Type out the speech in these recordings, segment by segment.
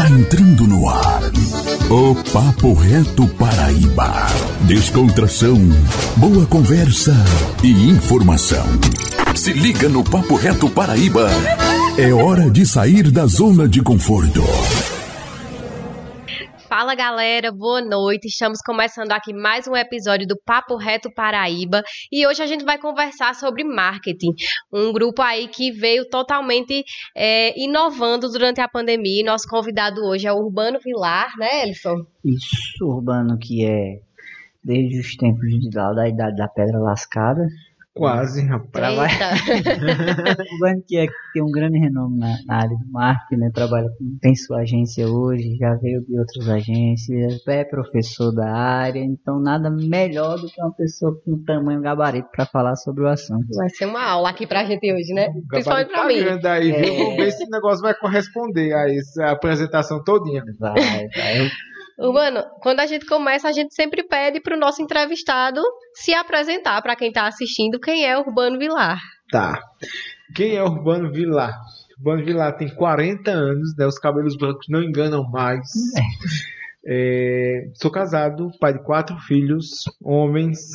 Está entrando no ar o Papo Reto Paraíba. Descontração, boa conversa e informação. Se liga no Papo Reto Paraíba. É hora de sair da zona de conforto. Fala galera, boa noite. Estamos começando aqui mais um episódio do Papo Reto Paraíba e hoje a gente vai conversar sobre marketing. Um grupo aí que veio totalmente é, inovando durante a pandemia. Nosso convidado hoje é o Urbano Vilar, né, Elson? Isso, Urbano, que é desde os tempos de lá, da Idade da Pedra Lascada, Quase, rapaz. O Banco que é, tem um grande renome na, na, área do marketing, né? Trabalha com, tem sua agência hoje, já veio de outras agências, é professor da área, então nada melhor do que uma pessoa com tamanho gabarito para falar sobre o assunto. Vai ser uma aula aqui pra gente hoje, né? Principalmente pra tá mim. Aí, é. Vamos ver se o negócio vai corresponder a essa apresentação todinha. Vai, vai. Urbano, quando a gente começa, a gente sempre pede para o nosso entrevistado se apresentar para quem está assistindo quem é Urbano Vilar. Tá. Quem é Urbano Vilar? Urbano Vilar tem 40 anos, né? Os cabelos brancos não enganam mais. É, sou casado, pai de quatro filhos, homens.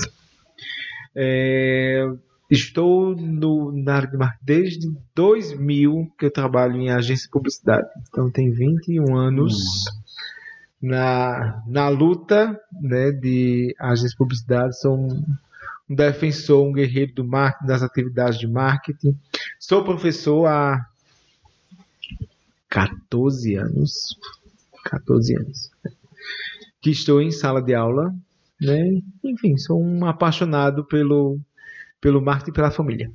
É, estou no, na área de marketing desde 2000 que eu trabalho em agência de publicidade. Então tem 21 anos. Hum na, na luta né, de agências de publicidade, sou um, um, defensor, um guerreiro do marketing, das atividades de marketing. Sou professor há 14 anos. 14 anos. Que estou em sala de aula. Né? Enfim, sou um apaixonado pelo, pelo marketing e pela família.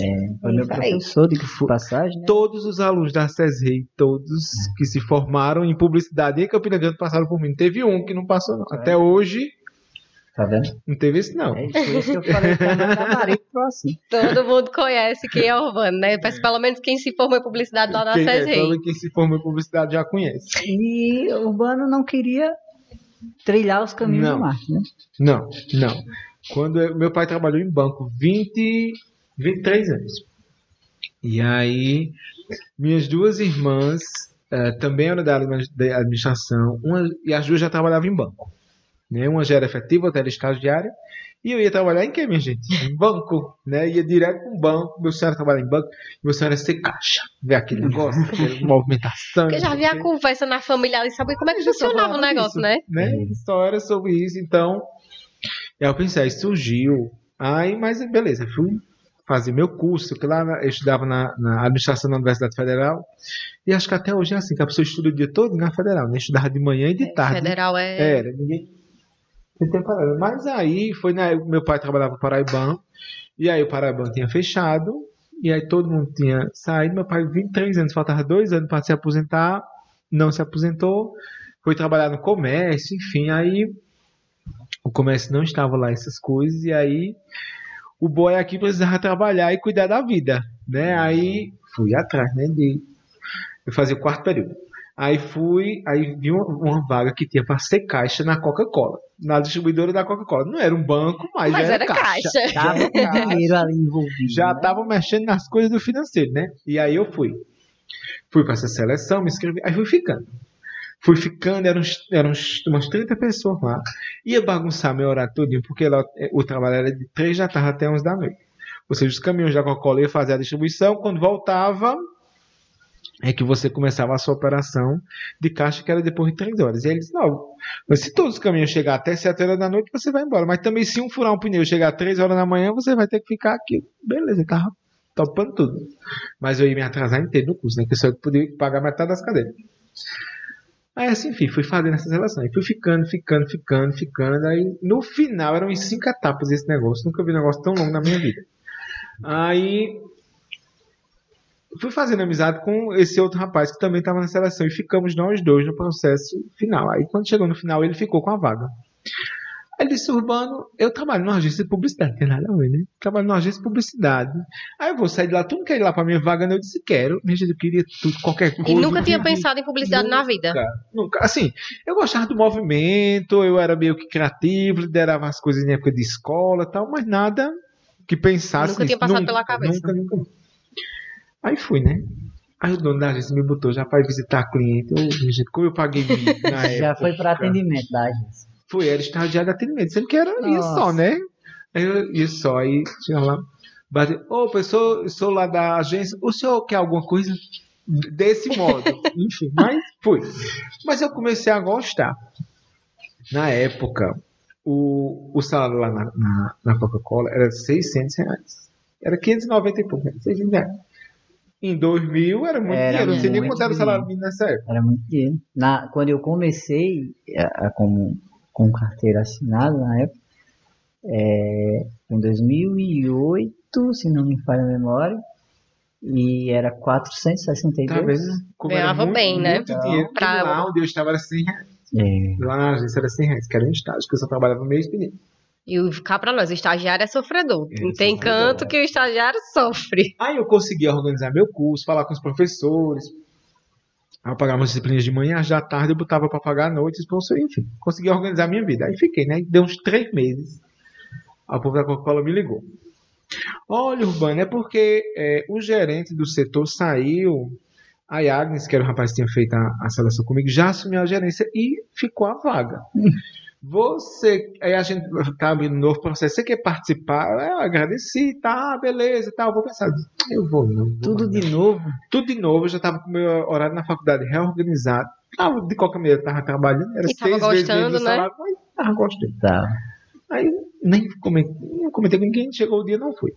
É, foi meu professor de passagem. Né? Todos os alunos da CESREI, todos é. que se formaram em publicidade em Campina Grande passaram por mim. Não teve um que não passou, não. É. Até hoje. Tá vendo? Não teve esse, não. É isso que eu falei que é próximo. Todo mundo conhece quem é Urbano, né? Mas pelo menos quem se formou em publicidade lá na quem. É, quem se formou em publicidade já conhece. E Urbano não queria trilhar os caminhos não. do marketing, né? Não, não. Quando eu, meu pai trabalhou em banco 20 23 anos. E aí, minhas duas irmãs uh, também eram da administração, uma, e as duas já trabalhavam em banco. Né? Uma já era efetiva, outra era estagiária. E eu ia trabalhar em quê, minha gente? Em banco, né? Ia direto para um banco. Meu sonho era trabalhar em banco. Meu sonho era ser caixa. Ver aquele negócio, aquela movimentação. Porque já havia a conversa na família ali, saber como é que funcionava o negócio, isso, né? né? Só era sobre isso. Então, eu pensei, aí surgiu. Aí, mas beleza, fui fazer meu curso, que lá eu estudava na, na, administração da Universidade Federal, e acho que até hoje é assim, que a pessoa estuda o dia todo na Federal, né? Estudava de manhã e de é, tarde. Federal é... Era, ninguém... Mas aí, foi na... meu pai trabalhava no Paraibano, e aí o Paraibano tinha fechado, e aí todo mundo tinha saído, meu pai 23 anos, faltava dois anos para se aposentar, não se aposentou, foi trabalhar no comércio, enfim, aí o comércio não estava lá essas coisas, e aí o boy aqui precisava trabalhar e cuidar da vida, né? Aí fui atrás, né? De eu fazia o quarto período. Aí fui, aí vi uma, uma vaga que tinha para ser caixa na Coca-Cola, na distribuidora da Coca-Cola. Não era um banco, mas, mas era, era caixa. caixa. Tava com dinheiro ali envolvido. Já né? tava mexendo nas coisas do financeiro, né? E aí eu fui. Fui para essa seleção, me inscrevi, aí fui ficando. Fui ficando, eram, eram umas 30 pessoas lá. Ia bagunçar meu horário todinho, porque lá, é, o trabalho era de 3 da tarde até 11 da noite. Ou seja, os caminhões da Coca-Cola iam fazer a distribuição, quando voltava, é que você começava a sua operação de caixa, que era depois de 3 horas. E aí ele disse, não, mas se todos os caminhões chegar até 7 horas da noite, você vai embora. Mas também se um furar um pneu chegar às 3 horas da manhã, você vai ter que ficar aqui. Beleza, tava topando tudo. Mas eu ia me atrasar inteiro no curso, né? Que eu só podia pagar metade das cadeiras. Aí assim, enfim, fui fazendo essas relações. Fui ficando, ficando, ficando, ficando. Aí no final eram em cinco etapas esse negócio. Nunca vi um negócio tão longo na minha vida. Aí fui fazendo amizade com esse outro rapaz que também estava na seleção. E ficamos nós dois no processo final. Aí quando chegou no final, ele ficou com a vaga. Ele disse, Urbano, eu trabalho numa agência de publicidade, tem nada a ver, né? Trabalho numa agência de publicidade. Aí eu vou sair de lá, tu não quer ir lá pra minha vaga? Eu disse, quero. Minha gente, eu queria tudo, qualquer coisa. E nunca tinha pensado em publicidade nunca, na vida? Nunca. Assim, eu gostava do movimento, eu era meio que criativo, liderava as coisas em época de escola e tal, mas nada que pensasse Nunca tinha passado nunca, pela cabeça. Nunca, nunca. Aí fui, né? Aí o dono da agência me botou já para visitar cliente. Ô, gente, como eu paguei na época. Já foi para atendimento da agência. Foi, era estagiário de atendimento, sendo que era isso Nossa. só, né? Eu ia só, aí tinha lá, bate, ô, pessoal, eu sou lá da agência, o senhor quer alguma coisa desse modo? Enfim, mas fui. Mas eu comecei a gostar. Na época, o, o salário lá na, na, na Coca-Cola era 600 reais. Era 590 e pouco, né? 600 reais. Em 2000 era muito Era dinheiro, não sei nem quanto era o salário mínimo nessa época. Era muito dinheiro. Na, quando eu comecei a, a- com, com carteira assinada na época, é, em 2008, se não me falha a memória, e era 462. Talvez era Ganhava muito, bem, né? Muito dinheiro. porque Pra- lá onde eu estava era 100 reais. É, Lá na agência era 100 reais, que era um estágio, que eu só trabalhava mês. E o- cá pra nós, o estagiário é sofredor. É, Não tem sofredor, canto é. que o estagiário sofre. Aí eu consegui organizar meu curso, falar com os professores. Eu pagava umas disciplinas de manhã, já à tarde eu botava para pagar à noite, professor, enfim. Consegui organizar minha vida. Aí fiquei, né? Deu uns três meses. A povo da Coca-Cola me ligou. Olha, Urbano, é porque é, o gerente do setor saiu. A Agnes, que era o rapaz que tinha feito a, a seleção comigo, já assumiu a gerência e ficou a vaga. Você. Aí a gente tá abrindo um novo processo. Você quer participar? Eu agradeci, tá, beleza, tá. Eu vou pensar. Eu vou, não. vou tudo mais, de não. novo. Tudo de novo. Eu já tava com o meu horário na faculdade reorganizado. Tava, de qualquer maneira, tava trabalhando. Era E tava seis vezes gostando, né? salário, mas tava gostando. Tá. Aí nem comentei, nem comentei com ninguém, chegou o dia não fui.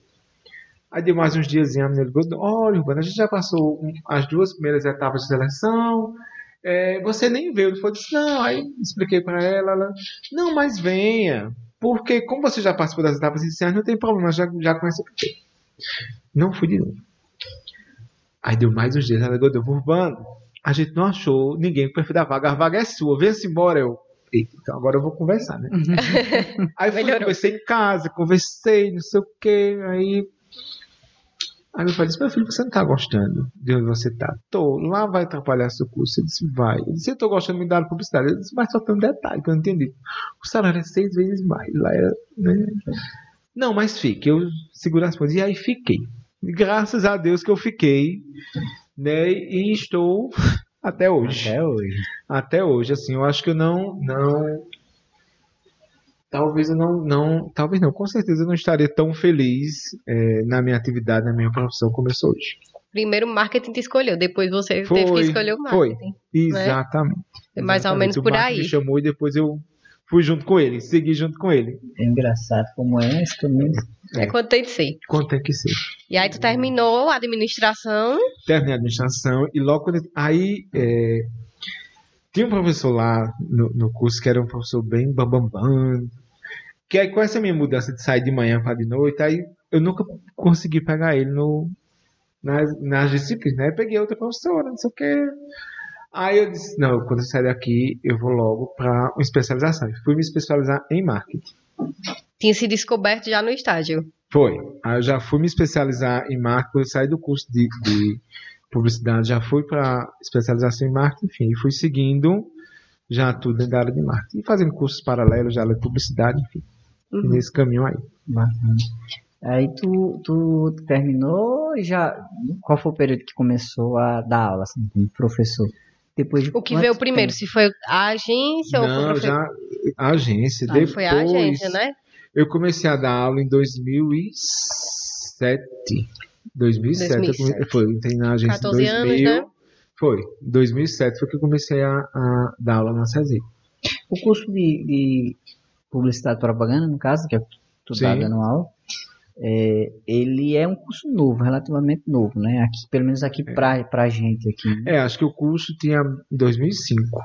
Aí deu mais uns dias, a menina ligou, olha, Urbano, a gente já passou um- as duas primeiras etapas de seleção, é, você nem veio, ele falou, disse, não, aí expliquei pra ela, ela, não, mas venha, porque como você já participou das etapas iniciais, não tem problema, já, já conhece o Não fui de novo. Aí deu mais uns dias, ela ligou, deu, Urbano, a gente não achou ninguém com o perfil da vaga, a vaga é sua, vem-se embora, eu, eita, então agora eu vou conversar, né? Aí fui, conversei em casa, conversei, não sei o que, aí. Aí meu pai disse, meu filho, você não tá gostando de onde você tá? Tô, lá vai atrapalhar seu curso. Ele disse, vai. Ele disse, eu tô gostando de me dar publicidade. Ele disse, mas só tem um detalhe que eu não entendi. O salário é seis vezes mais. Lá era, né? Não, mas fique, eu seguro as pontas. E aí fiquei. Graças a Deus que eu fiquei, né? E estou até hoje Até hoje. até hoje, assim, eu acho que eu não, não, talvez eu não, não, talvez não, com certeza eu não estaria tão feliz é, na minha atividade, na minha profissão como eu sou hoje. Primeiro o marketing te escolheu, depois você Foi, teve que escolher o foi. marketing. Exatamente. É mais ou Exatamente. menos O por aí. me chamou e depois eu fui junto com ele, segui junto com ele. É engraçado como é isso também. É quanto tem de ser. Quanto tem que ser? E aí tu terminou a administração. terminei a administração e logo quando aí é, tinha um professor lá no, no curso que era um professor bem bambambam, bam, bam, que aí com essa minha mudança de sair de manhã para de noite, aí eu nunca consegui pegar ele no nas, nas disciplinas, né? Eu peguei outra professora, não sei o que. Aí eu disse, não, quando eu sair daqui, eu vou logo para uma especialização. Eu Fui me especializar em marketing. Tinha se descoberto já no estágio. Foi. Aí eu já fui me especializar em marketing, eu saí do curso de, de publicidade, já fui para especialização em marketing, enfim, e fui seguindo já tudo dentro da área de marketing. E fazendo cursos paralelos, já de publicidade, enfim, Uhum. nesse caminho aí. Bacana. Aí tu, tu terminou e já. Qual foi o período que começou a dar aula, assim, como professor? Depois de O que veio primeiro? tempo? Se foi a agência ou foi o Não, profe- já a agência. Ah, depois, Foi a agência, né? Eu comecei a dar aula em 2007. 2007, eu 2007. come- foi, entrei na agência em 14 2000. anos, né? Foi, em 2007 foi que eu comecei a, a dar aula na CESI. O curso de, de publicidade e propaganda, no caso, que é o que tu tá Sim. dando aula, é, ele é um curso novo, relativamente novo, né? Aqui, pelo menos aqui pra, pra gente aqui. né? É, acho que o curso tinha em 2005.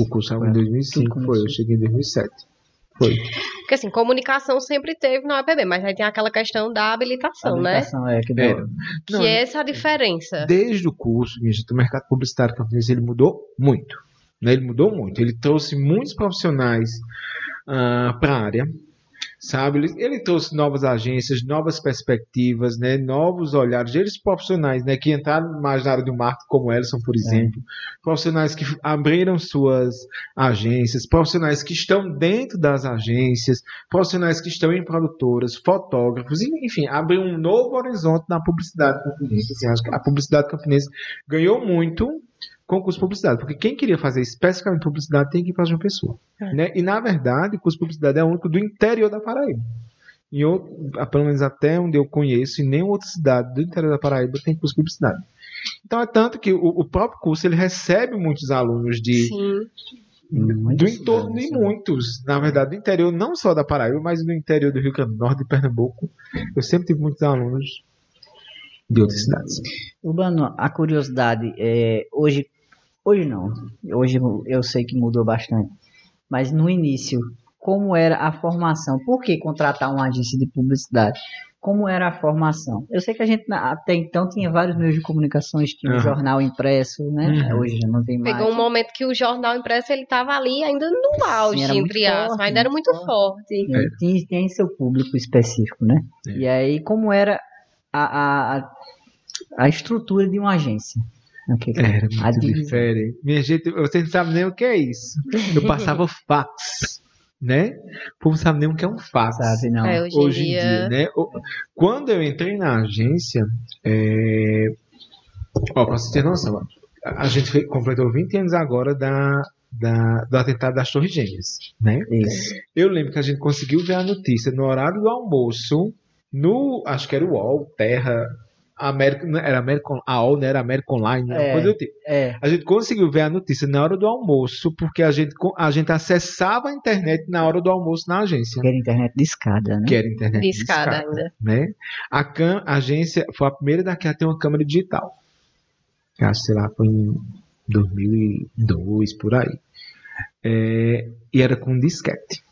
O curso estava em Foi, 2005, tudo foi. Eu cheguei em 2007. Foi. Porque assim, comunicação sempre teve no APB, mas aí tem aquela questão da habilitação, né? habilitação é que É. Que Não, é essa a diferença. Desde o curso, o mercado publicitário camponês, ele mudou muito. Né? Ele mudou muito. Ele trouxe muitos profissionais para a área. sabe? Ele, ele trouxe novas agências, novas perspectivas, né? Novos olhares, eles profissionais, né? Que entraram mais na área do marketing, como Elson, por exemplo, profissionais que abriram suas agências, profissionais que estão dentro das agências, profissionais que estão em produtoras, fotógrafos, enfim, abriu um novo horizonte na publicidade camponesa. Assim, acho que a publicidade camponesa ganhou muito com o curso de publicidade, porque quem queria fazer especificamente publicidade tem que ir para João Pessoa. É. Né? E, na verdade, o curso de publicidade é o único do interior da Paraíba. Em outro, pelo menos até onde eu conheço, em nenhuma outra cidade do interior da Paraíba tem curso de publicidade. Então é tanto que o, o próprio curso ele recebe muitos alunos de, Sim. do entorno de muitos, na verdade, do interior, não só da Paraíba, mas do interior do Rio Grande do Norte, de Pernambuco. Eu sempre tive muitos alunos de outras cidades. Urbano, a curiosidade é hoje, hoje não, hoje eu sei que mudou bastante, mas no início, como era a formação? Por que contratar uma agência de publicidade? Como era a formação? Eu sei que a gente até então tinha vários meios de comunicações, tinha o Aham. jornal impresso, né? Uhum. Hoje já não tem mais. Pegou um momento que o jornal impresso ele tava ali ainda no auge, era muito entre aspas, forte, ainda era muito muito forte. Tem, tem, tem seu público específico, né? É. E aí, como era a, a, a, a estrutura de uma agência? Ok. Era A diferente. Minha gente, vocês não sabem nem o que é isso. Eu passava fax, né? O povo não sabe nem o que é um fax. Sabe, não. É, hoje, Hoje em dia, dia, né? O- Quando eu entrei na agência, é... ó, pra você ter noção, ó, a gente completou 20 anos agora da, da- do atentado das Torres Gêmeas, né? Isso. Eu lembro que a gente conseguiu ver a notícia no horário do almoço, no, acho que era o UOL, Terra, América, não, era American, a UOL, né? Era American Online, né? É. coisa do tipo. É, A gente conseguiu ver a notícia na hora do almoço, porque a gente, a gente acessava a internet na hora do almoço na agência. que era internet de escada, né? Que era internet de escada discada, ainda. né? A, cam, a agência foi a primeira daqui a ter uma câmera digital. Acho, sei lá, foi em 2002, por aí. É, e era com disquete.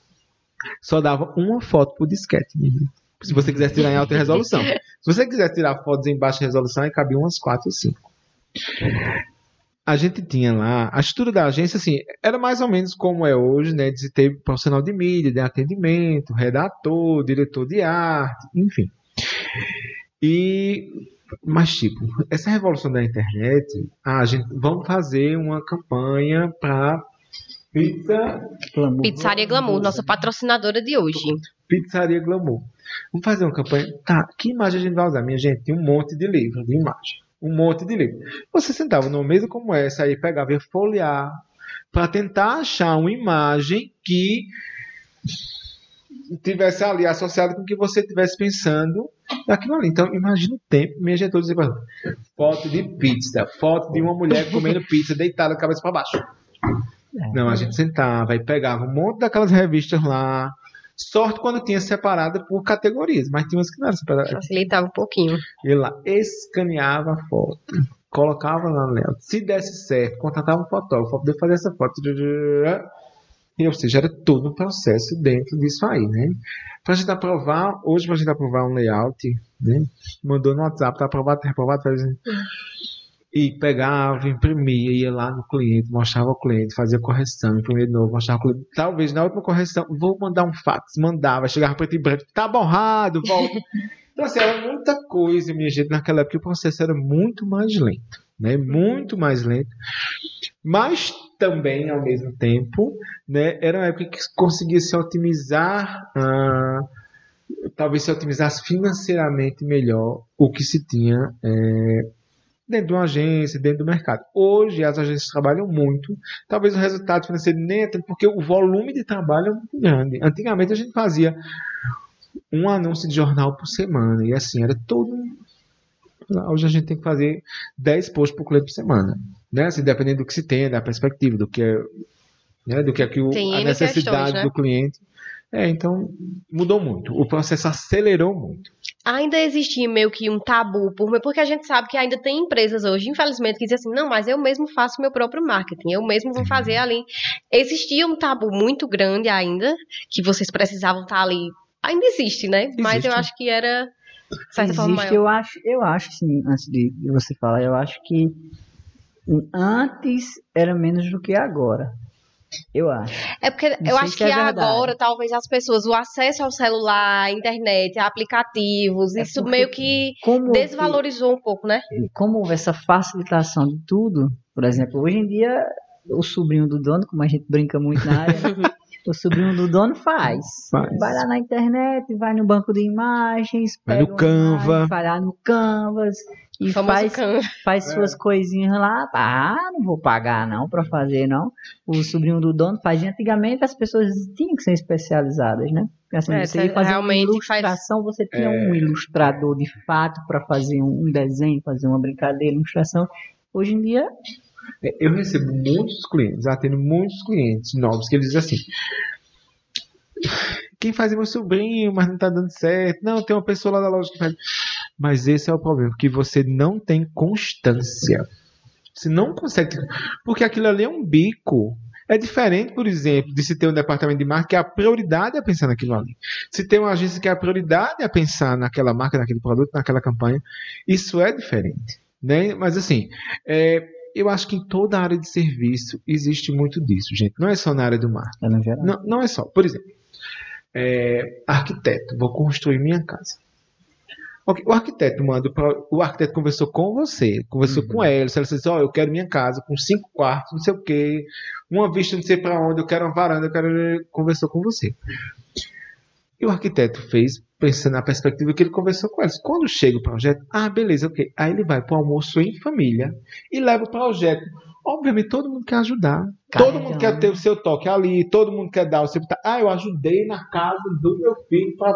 Só dava uma foto por disquete. menino. Se você quisesse tirar em alta resolução. Se você quisesse tirar fotos em baixa resolução, aí cabia umas 4 ou 5. A gente tinha lá, a estrutura da agência, assim, era mais ou menos como é hoje, né? De ter profissional de mídia, de atendimento, redator, diretor de arte, enfim. E, mas, tipo, essa revolução da internet, a gente, vamos fazer uma campanha para pizza Glamour. Pizzaria Glamour, nossa patrocinadora de hoje. Pizzaria Glamour. Vamos fazer uma campanha. Tá, que imagem a gente vai usar? Minha gente, tem um monte de livro de imagem. Um monte de livro. Você sentava numa mesa como essa, aí pegava e folhear para tentar achar uma imagem que tivesse ali associada com o que você estivesse pensando daquilo ali. Então, imagina o tempo. Minha gente, dizia, foto de pizza, foto de uma mulher comendo pizza deitada, cabeça para baixo. Não, a gente sentava e pegava um monte daquelas revistas lá. Sorte quando tinha separada por categorias, mas tinha umas que não eram separadas. Facilitava um pouquinho. Ele lá escaneava a foto, colocava lá no layout. Se desse certo, contratava um fotógrafo para poder fazer essa foto. E, ou seja, era todo um processo dentro disso aí, né? Pra gente aprovar, hoje pra gente aprovar um layout, né? Mandou no WhatsApp, tá aprovado, tá reprovado, assim. E pegava, imprimia, ia lá no cliente, mostrava ao cliente, fazia correção, imprimia de novo, mostrava ao cliente. Talvez na última correção, vou mandar um fax, mandava, chegava preto e branco, tá borrado, volta. Então, assim, era muita coisa, minha gente, naquela época o processo era muito mais lento, né? Muito mais lento. Mas também, ao mesmo tempo, né, era uma época que conseguia se otimizar, ah, talvez se otimizasse financeiramente melhor o que se tinha é, dentro de uma agência, dentro do mercado. Hoje as agências trabalham muito, talvez o resultado financeiro nem é tanto, porque o volume de trabalho é muito grande. Antigamente a gente fazia um anúncio de jornal por semana, e assim, era todo. Hoje a gente tem que fazer 10 posts por cliente por semana. Né? Assim, dependendo do que se tem, da perspectiva, do que é, né? do que, é que o, a necessidade questões, né? do cliente. É, então mudou muito. O processo acelerou muito. Ainda existia meio que um tabu, por- porque a gente sabe que ainda tem empresas hoje, infelizmente, que dizem assim, não, mas eu mesmo faço meu próprio marketing, eu mesmo vou fazer ali. Existia um tabu muito grande ainda, que vocês precisavam estar ali. Ainda existe, né? Mas eu Existe. acho que era, de certa forma, Existe, maior. eu acho, eu acho sim, antes de você falar, eu acho que antes era menos do que agora. Eu acho. É porque Não eu acho que é verdade. agora, talvez as pessoas, o acesso ao celular, à internet, a aplicativos, É isso meio que Como desvalorizou um pouco, né? como houve essa facilitação de tudo, por exemplo, hoje em dia o sobrinho do dono, como a gente brinca muito na área, né? o sobrinho do dono faz. Faz. Vai lá na internet, vai no banco de imagens, Vai pega no Canva. imagem, vai lá no Canvas e faz, can. faz É. suas coisinhas lá. Ah, não vou pagar não pra fazer não. O sobrinho do dono fazia antigamente, as pessoas tinham que ser especializadas, né? Assim, É, você ia fazer realmente uma faz- ilustração, você tinha É. um ilustrador de fato para fazer um um desenho, fazer uma brincadeira, ilustração. Hoje em dia, É, Eu recebo muitos clientes, atendo muitos clientes novos que eles dizem assim: quem faz é meu sobrinho, mas não tá dando certo. Não, tem uma pessoa lá da loja que faz. Mas esse é o problema, que você não tem constância. Você não consegue. Porque aquilo ali é um bico. É diferente, por exemplo, de se ter um departamento de marketing que a prioridade é pensar naquilo ali. Se tem uma agência que a prioridade é pensar naquela marca, naquele produto, naquela campanha, isso é diferente. Né? Mas assim, é, eu acho que em toda a área de serviço existe muito disso, gente. Não é só na área do marketing. é. Não, não é só. Por exemplo, é, arquiteto, vou construir minha casa. Ok, O arquiteto manda pra, o arquiteto conversou com você, conversou com ela, ela disse, ó, eu quero minha casa com cinco quartos, não sei o quê, uma vista não sei para onde, eu quero uma varanda, eu quero conversou com você. E o arquiteto fez pensando na perspectiva que ele conversou com elas. Quando chega o projeto, ah, beleza, ok. Aí ele vai para o almoço em família e leva o projeto. Obviamente todo mundo quer ajudar. Todo mundo quer ter o seu toque ali, todo mundo quer dar o seu. Ah, eu ajudei na casa do meu filho. Pra...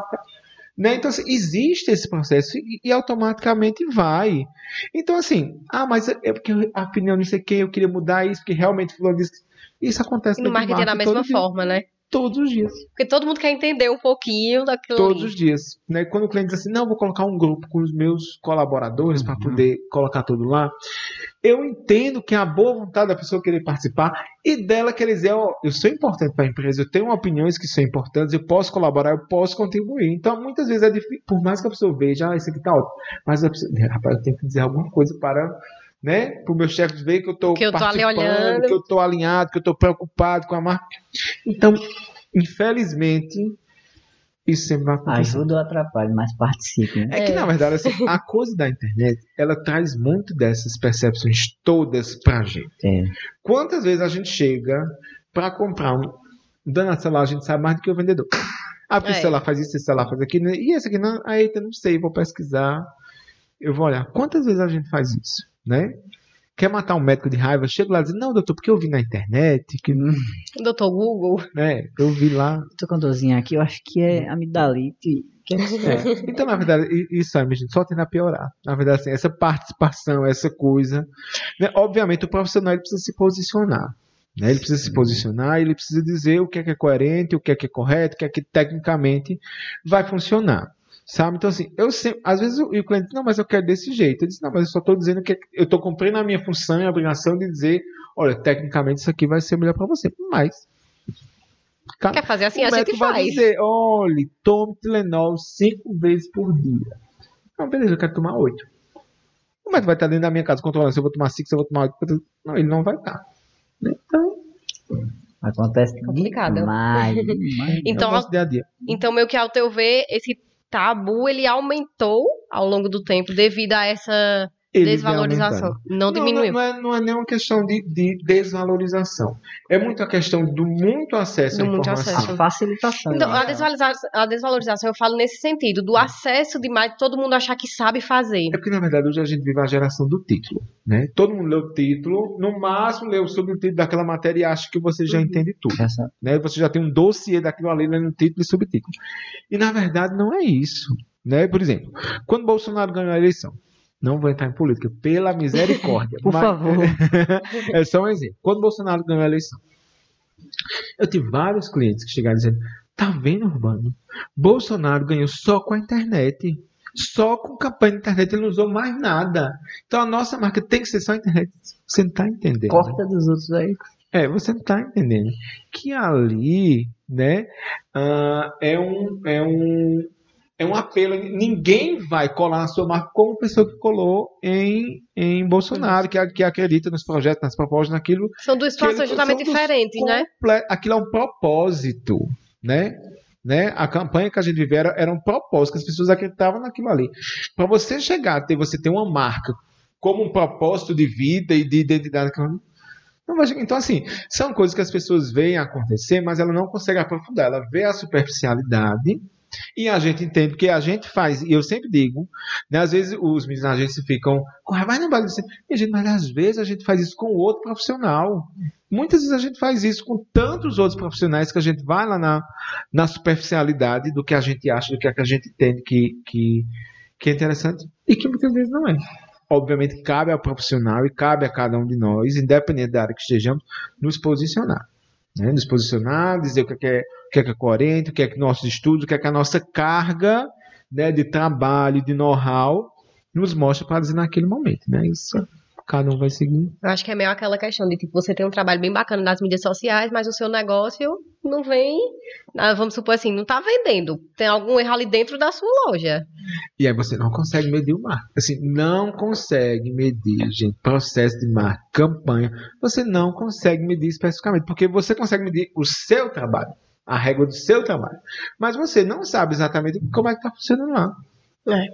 Né? Então, assim, existe esse processo e, e automaticamente vai. Então, assim, ah, mas é porque a opinião não sei o que, eu queria mudar isso, porque realmente disse. que- Isso acontece E no marketing é da mesma dia. forma, né? Todos os dias. Porque todo mundo quer entender um pouquinho daquilo Todos ali. os dias. Né? Quando o cliente diz assim, não, vou colocar um grupo com os meus colaboradores para poder colocar tudo lá, eu entendo que é a boa vontade da pessoa querer participar e dela querer dizer, ó, eu sou importante para a empresa, eu tenho opiniões que são importantes, eu posso colaborar, eu posso contribuir. Então, muitas vezes é difícil, por mais que a pessoa veja, ah, isso aqui tá ótimo, mas a pessoa, rapaz, eu tenho que dizer alguma coisa para né, para o meu chefe ver que eu estou Que eu olhando. que eu estou alinhado, que eu estou preocupado com a marca. Então, infelizmente, isso sempre vai acontecer. Ajuda ou atrapalha, mas participe. Né? É que, É. na verdade, assim, a coisa da internet, ela traz muito dessas percepções todas pra gente. É. Quantas vezes a gente chega pra comprar um dano celular, a gente sabe mais do que o vendedor. Ah, porque É. esse celular faz isso, esse celular faz aquilo, né? e esse aqui não, ah, eita, não sei, vou pesquisar, eu vou olhar. Quantas vezes a gente faz isso, né? Quer matar um médico de raiva, chega lá e diz, não, doutor, porque eu vi na internet, que, Doutor Google. né, eu vi lá, Tô com a dorzinha aqui, eu acho que é amidalite. Que é É. Então, na verdade, isso aí, gente, só tende a piorar. Na verdade, assim, essa participação, essa coisa. né, Obviamente, o profissional ele precisa se posicionar. né, Ele precisa se posicionar, ele precisa dizer o que é que é coerente, o que é que é correto, o que é que tecnicamente vai funcionar. Sabe? Então, assim, eu sempre. Às vezes o, o cliente diz, não, mas eu quero desse jeito. Eu disse, não, mas eu só estou dizendo que eu estou cumprindo a minha função e a obrigação de dizer, olha, tecnicamente isso aqui vai ser melhor para você. Mas. Cara, Quer fazer assim? o A gente médico vai faz. dizer, olhe, tome Tilenol cinco vezes por dia. Não, beleza, eu quero tomar oito. O médico vai estar dentro da minha casa controlando se eu vou tomar cinco, se eu vou tomar oito. Não, ele não vai estar. Então, Acontece Complicado. demais, demais. Então, é o nosso dia a dia. Então, meio que ao teu ver, esse tabu, ele aumentou ao longo do tempo devido a essa desvalorização. Não, Não, diminuiu. Não, é, não é nenhuma questão de, de desvalorização. É muito a questão do muito acesso Do à muito informação. acesso. A facilitação. Então, né? a desvalorização, a desvalorização, eu falo nesse sentido, do acesso demais, todo mundo achar que sabe fazer. É porque, na verdade, hoje a gente vive a geração do título. Né? Todo mundo lê o título, no máximo lê o subtítulo daquela matéria e acha que você já entende tudo. Essa- né? Você já tem um dossiê daquilo ali lendo título e subtítulo. E na verdade não é isso, né? Por exemplo, quando Bolsonaro ganhou a eleição, não vou entrar em política, pela misericórdia. Por mas- favor. é só um exemplo. Quando Bolsonaro ganhou a eleição, eu tive vários clientes que chegaram dizendo: "Tá vendo, Urbano? Bolsonaro ganhou só com a internet." Só com campanha na internet, ele não usou mais nada. Então a nossa marca tem que ser só a internet. Você não está entendendo. Corta dos outros aí. É, você não está entendendo que ali, né, ah, é um é um é um apelo. Ninguém vai colar na sua marca como a pessoa que colou em, em Bolsonaro, que, que acredita nos projetos, nas propostas, naquilo. São duas situações totalmente diferentes, né? Aquilo é um propósito, né? Né? A campanha que a gente viveu era, era um propósito, que as pessoas acreditavam naquilo ali. Para você chegar a ter, você ter uma marca como um propósito de vida e de identidade, então, assim, são coisas que as pessoas veem acontecer, mas ela não consegue aprofundar. Ela vê a superficialidade e a gente entende que a gente faz, e eu sempre digo, né, às vezes os meninos na agência ficam, vai não vai e a gente, mas às vezes a gente faz isso com outro profissional. Muitas vezes a gente faz isso com tantos outros profissionais que a gente vai lá na, na superficialidade do que a gente acha, do que, é que a gente entende que, que, que é interessante e que muitas vezes não é. Obviamente cabe ao profissional e cabe a cada um de nós, independente da área que estejamos, nos posicionar né, nos posicionar, dizer o que é, o que é, que é coerente, o que é que nossos estudos, o que é que a nossa carga né, de trabalho, de know-how, nos mostra para dizer naquele momento. Né? Isso cada um vai seguir. Eu acho que é meio aquela questão de tipo, você tem um trabalho bem bacana nas mídias sociais, mas o seu negócio não vem, ah, vamos supor assim, não está vendendo. Tem algum erro ali dentro da sua loja. E aí você não consegue medir o marketing. Assim, não consegue medir, gente, processo de marketing, campanha. Você não consegue medir especificamente, porque você consegue medir o seu trabalho, a régua do seu trabalho. Mas você não sabe exatamente como é que está funcionando lá. É.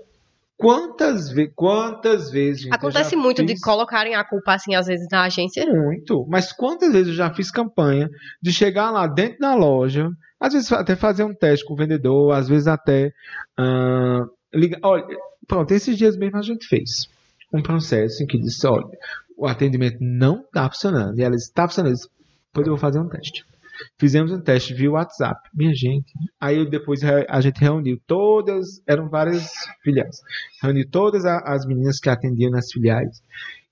Quantas, ve quantas vezes. Gente, Acontece muito fiz... de colocarem a culpa, assim, às vezes, na agência. Muito. Mas quantas vezes eu já fiz campanha de chegar lá dentro da loja, às vezes até fazer um teste com o vendedor, às vezes até. Uh, ligar. Olha, pronto, esses dias mesmo a gente fez um processo em que disse: olha, o atendimento não está funcionando. E ela está funcionando. Disse, depois eu vou fazer um teste. Fizemos um teste via WhatsApp. Minha gente. Aí depois a gente reuniu todas, eram várias filiais. Reuni todas as meninas que atendiam nas filiais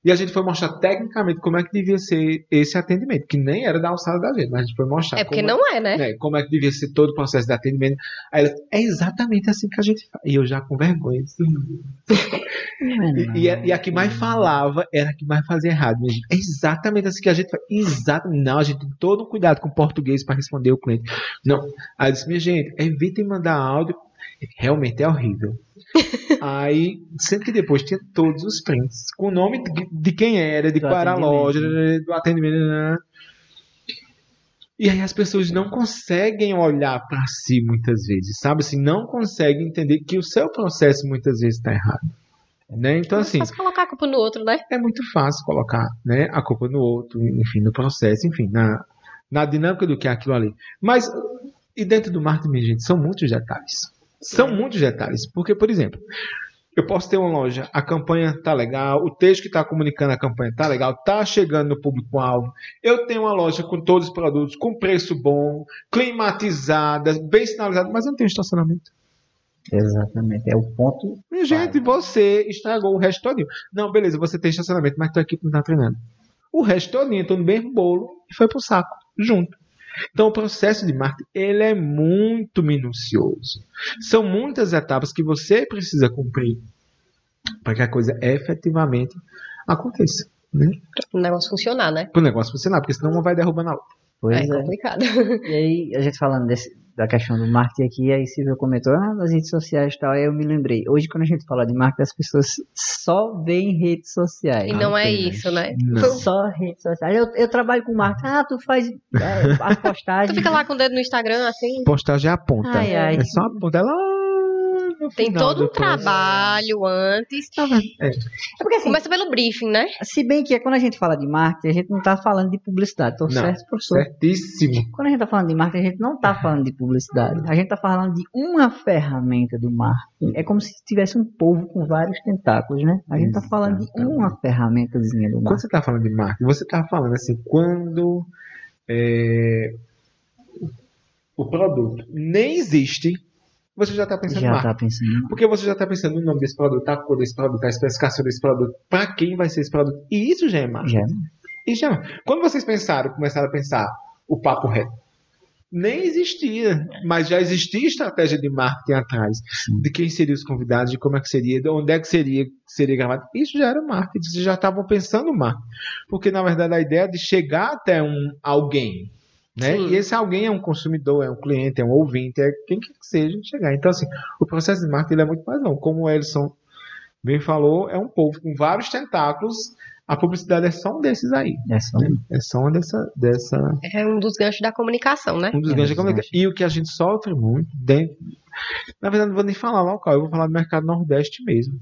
e a gente foi mostrar tecnicamente como é que devia ser esse atendimento, que nem era da alçada da gente, mas a gente foi mostrar. É porque não é, né? É, como é que devia ser todo o processo de atendimento. Aí ela, é exatamente assim que a gente faz. E eu já com vergonha. E, e, e, a que mais falava era a que mais fazia errado. É exatamente assim que a gente faz. Exatamente. Não, a gente tem todo um cuidado com o português para responder o cliente. Não. Aí eu disse, minha gente, evitem mandar áudio. Realmente é horrível. Aí, sendo que depois tinha todos os prints, com o nome de, de quem era, de do qual era a loja, do atendimento. Né? E aí as pessoas não conseguem olhar para si muitas vezes, sabe? Assim, não conseguem entender que o seu processo muitas vezes está errado. Né? Então, é assim. É fácil colocar a culpa no outro, né? É muito fácil colocar né, a culpa no outro, enfim, no processo, enfim, na, na dinâmica do que é aquilo ali. Mas, e dentro do marketing, gente, são muitos detalhes. São muitos detalhes. Porque, por exemplo, eu posso ter uma loja, a campanha tá legal, o texto que está comunicando a campanha tá legal, tá chegando no público-alvo. Eu tenho uma loja com todos os produtos, com preço bom, climatizada, bem sinalizada, mas eu não tenho estacionamento. Exatamente, é o ponto. Gente, você estragou o resto todo. Não, beleza, você tem estacionamento, mas tua equipe não está treinando. O resto todo entrou no mesmo bolo e foi pro saco, junto. Então, o processo de marketing ele é muito minucioso. São muitas etapas que você precisa cumprir para que a coisa efetivamente aconteça. Né? Para o negócio funcionar, né? Para o negócio funcionar, porque senão uma vai derrubando a outra. Pois é, é complicado. E aí, a gente falando desse, da questão do marketing aqui, aí Silvio comentou, ah, nas redes sociais e tal, aí eu me lembrei. Hoje, quando a gente fala de marketing, as pessoas só veem redes sociais. E não, é isso, né? Não. Só redes sociais. Eu, eu trabalho com marketing, ah, tu faz é, as postagens. tu fica lá com o dedo no Instagram, assim? Postagem é a ponta. Ai, ai, é só a ponta. Ela tem todo um trabalho antes. É. é. porque assim, começa pelo briefing, né? Se bem que é quando a gente fala de marketing, a gente não está falando de publicidade. Tô não, certo, professor? Certíssimo. Quando a gente está falando de marketing, a gente não está falando de publicidade. A gente está falando de uma ferramenta do marketing. É como se tivesse um povo com vários tentáculos, né? A gente está falando de uma ferramentazinha do marketing. Quando você está falando de marketing, você está falando assim, quando é, o produto nem existe você já está pensando já marca. Tá pensando. Porque você já está pensando no nome desse produto, a cor desse produto, a especificação desse produto, para quem vai ser esse produto. E isso já é marca. Já. Isso já é Quando vocês pensaram, começaram a pensar o papo reto, nem existia, mas já existia estratégia de marketing atrás, Sim. de quem seriam os convidados, de como é que seria, de onde é que seria, seria gravado. Isso já era marketing, vocês já estavam pensando marketing. Porque, na verdade, a ideia de chegar até um alguém Né? Sim. E esse alguém é um consumidor, é um cliente, é um ouvinte, é quem quer que seja chegar. Então, assim, o processo de marketing é muito mais longo. Como o Elson bem falou, é um povo com vários tentáculos. A publicidade é só um desses aí. É só É só uma dessa, dessa É um dos ganchos da comunicação, né? um dos É, ganchos eu comunicação. E o que a gente sofre muito dentro. Na verdade, não vou nem falar local, eu vou falar do mercado nordeste mesmo.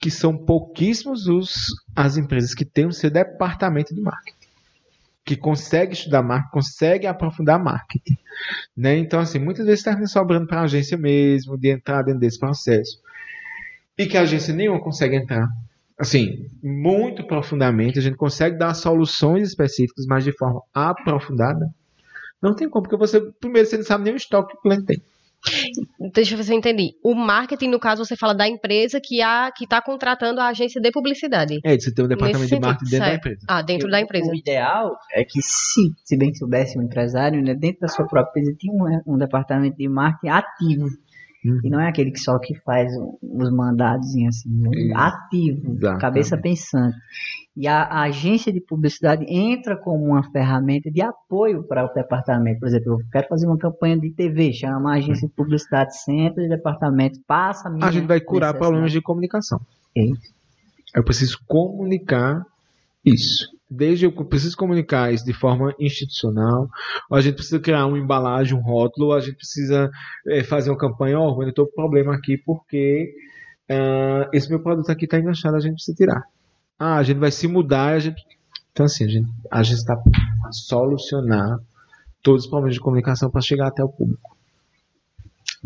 Que são pouquíssimos os, as empresas que têm o seu departamento de marketing. Que consegue estudar marketing, consegue aprofundar marketing. Né? Então, assim, muitas vezes termina sobrando para a agência mesmo, de entrar dentro desse processo. E que a agência nenhuma consegue entrar. Assim, muito profundamente, a gente consegue dar soluções específicas, mas de forma aprofundada. Não tem como, porque você, primeiro, você não sabe nem o estoque que o cliente tem. Deixa eu ver se eu entendi. O marketing, no caso, você fala da empresa que a, que está contratando a agência de publicidade. É, você tem um departamento Nesse de marketing dentro da certo. empresa. Ah, dentro da empresa. O ideal é que se, se bem soubesse um empresário, né, dentro da sua própria empresa tem um, um departamento de marketing ativo. Uhum. E não é aquele que só que faz os mandados assim? Isso. ativo, Exatamente. cabeça pensante. E a, a agência de publicidade entra como uma ferramenta de apoio para o departamento. Por exemplo, eu quero fazer uma campanha de TV, chama a agência de publicidade, centro de departamento, passa a A gente vai curar necessidade. problemas de comunicação. É. Eu preciso comunicar isso. Desde eu preciso comunicar isso de forma institucional, a gente precisa criar uma embalagem, um rótulo, a gente precisa eh, fazer uma campanha, ó, eu estou com problema aqui porque ah, esse meu produto aqui está enganchado, a gente precisa tirar. Ah, a gente vai se mudar, a gente... Então assim, a gente a gente está a solucionar todos os problemas de comunicação para chegar até o público.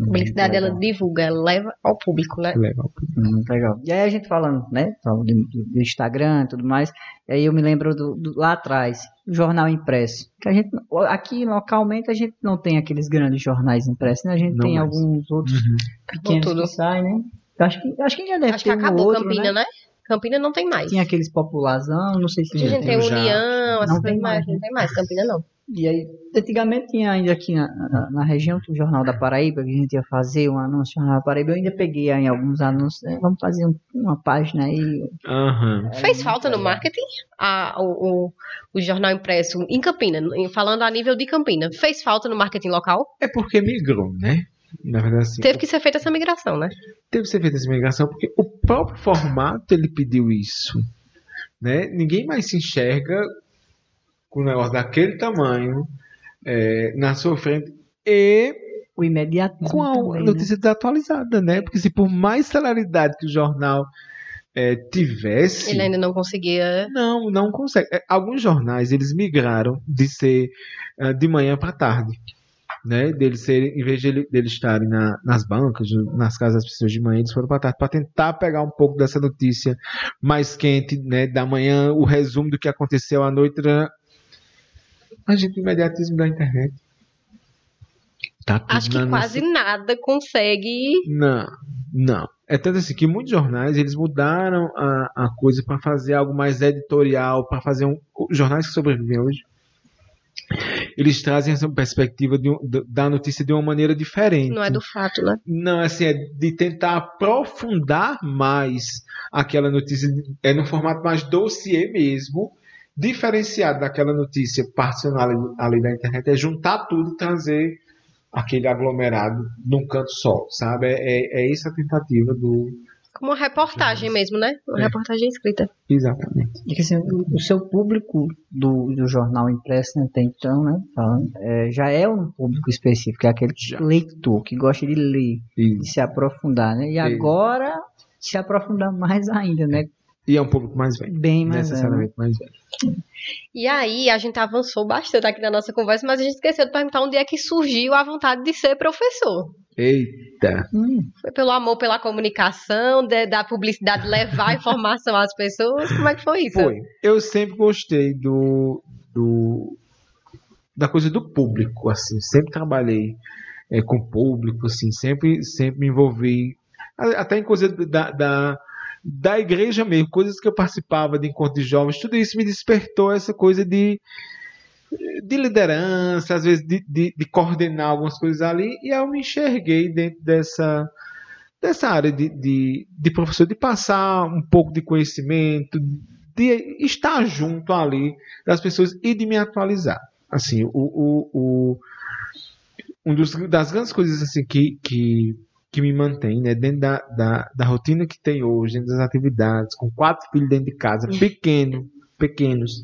A publicidade, ela Legal. divulga, ela leva ao público, né? Legal. Muito legal. E aí a gente falando, né? falando do, Instagram e tudo mais. E aí eu me lembro do, do- lá atrás, o jornal impresso. Que a gente, aqui localmente a gente não tem aqueles grandes jornais impressos, né? A gente Não tem mais. alguns outros Uhum. pequenos tudo. que saem, né? Acho que, acho que já deve Acho que ter um acabou outro, Campina, né? né? Campina não tem mais. Tinha aqueles popularzão, não sei se A gente já tem já- União, essas Não tem tem mais, mais, né? não tem mais. Campina não. E aí, antigamente tinha ainda aqui na, na, na região, tinha o Jornal da Paraíba, que a gente ia fazer um anúncio no Jornal da Paraíba. Eu ainda peguei aí alguns anúncios, né? vamos fazer um- uma página aí. Aham. Fez falta no marketing a, o, o, o jornal impresso em Campina, falando a nível de Campina. Fez falta no marketing local? É porque migrou, né? Na verdade, assim, Teve que ser feita essa migração, né? teve que ser feita essa migração porque o próprio formato ele pediu isso, né? Ninguém mais se enxerga com um negócio daquele tamanho é, na sua frente e O imediatismo com a também, né? notícia desatualizada, né? Porque se por mais celeridade que o jornal é, tivesse, Ele ainda não conseguia. não, não consegue. É, Alguns jornais eles migraram de ser ah, de manhã para tarde. Né, deles serem, em vez de ele- deles estarem na- nas bancas, nas casas das pessoas de manhã, eles foram para tarde para tentar pegar um pouco dessa notícia mais quente, né, da manhã, o resumo do que aconteceu à noite. A gente, o imediatismo da internet. Tá tudo Acho que na quase nossa- nada consegue. não, não. É tanto assim que muitos jornais eles mudaram a, a coisa para fazer algo mais editorial, para fazer um. Os jornais que sobrevivem hoje, eles trazem essa perspectiva de da- da notícia de uma maneira diferente. Não é do fato, né? Não, assim, é de tentar aprofundar mais aquela notícia, é no formato mais dossiê mesmo, diferenciado daquela notícia particional ali, ali da internet, é juntar tudo e trazer aquele aglomerado num canto só, sabe? É, é, é essa a tentativa do. Como uma reportagem mesmo, né? Uma É. reportagem escrita. Exatamente. E que, assim, o, seu público do, do jornal impresso né, até então, né, falando, é, já é um público específico, é aquele Já. leitor que gosta de ler, de Isso. se aprofundar, né? E Isso. agora se aprofundar mais ainda, né? E é um público mais velho. Bem mais velho. necessariamente mais velho. E aí, a gente avançou bastante aqui na nossa conversa, mas a gente esqueceu de perguntar onde é que surgiu a vontade de ser professor. Eita! Hum, Foi pelo amor pela comunicação, de- da publicidade levar informação às pessoas? Como é que foi isso? Foi. Eu sempre gostei do, do da coisa do público, assim. Sempre trabalhei é, com público, assim. Sempre, sempre me envolvi até em coisas da, da da igreja mesmo, coisas que eu participava de encontros de jovens, tudo isso me despertou essa coisa de de liderança, às vezes de, de, de coordenar algumas coisas ali, e eu me enxerguei dentro dessa dessa área de, de, de professor, de passar um pouco de conhecimento, de estar junto ali das pessoas e de me atualizar. Assim, o, o, o um dos, das grandes coisas assim que, que, que me mantém, né, dentro da, da, da rotina que tem hoje, dentro das atividades, com quatro filhos dentro de casa, pequeno, pequenos,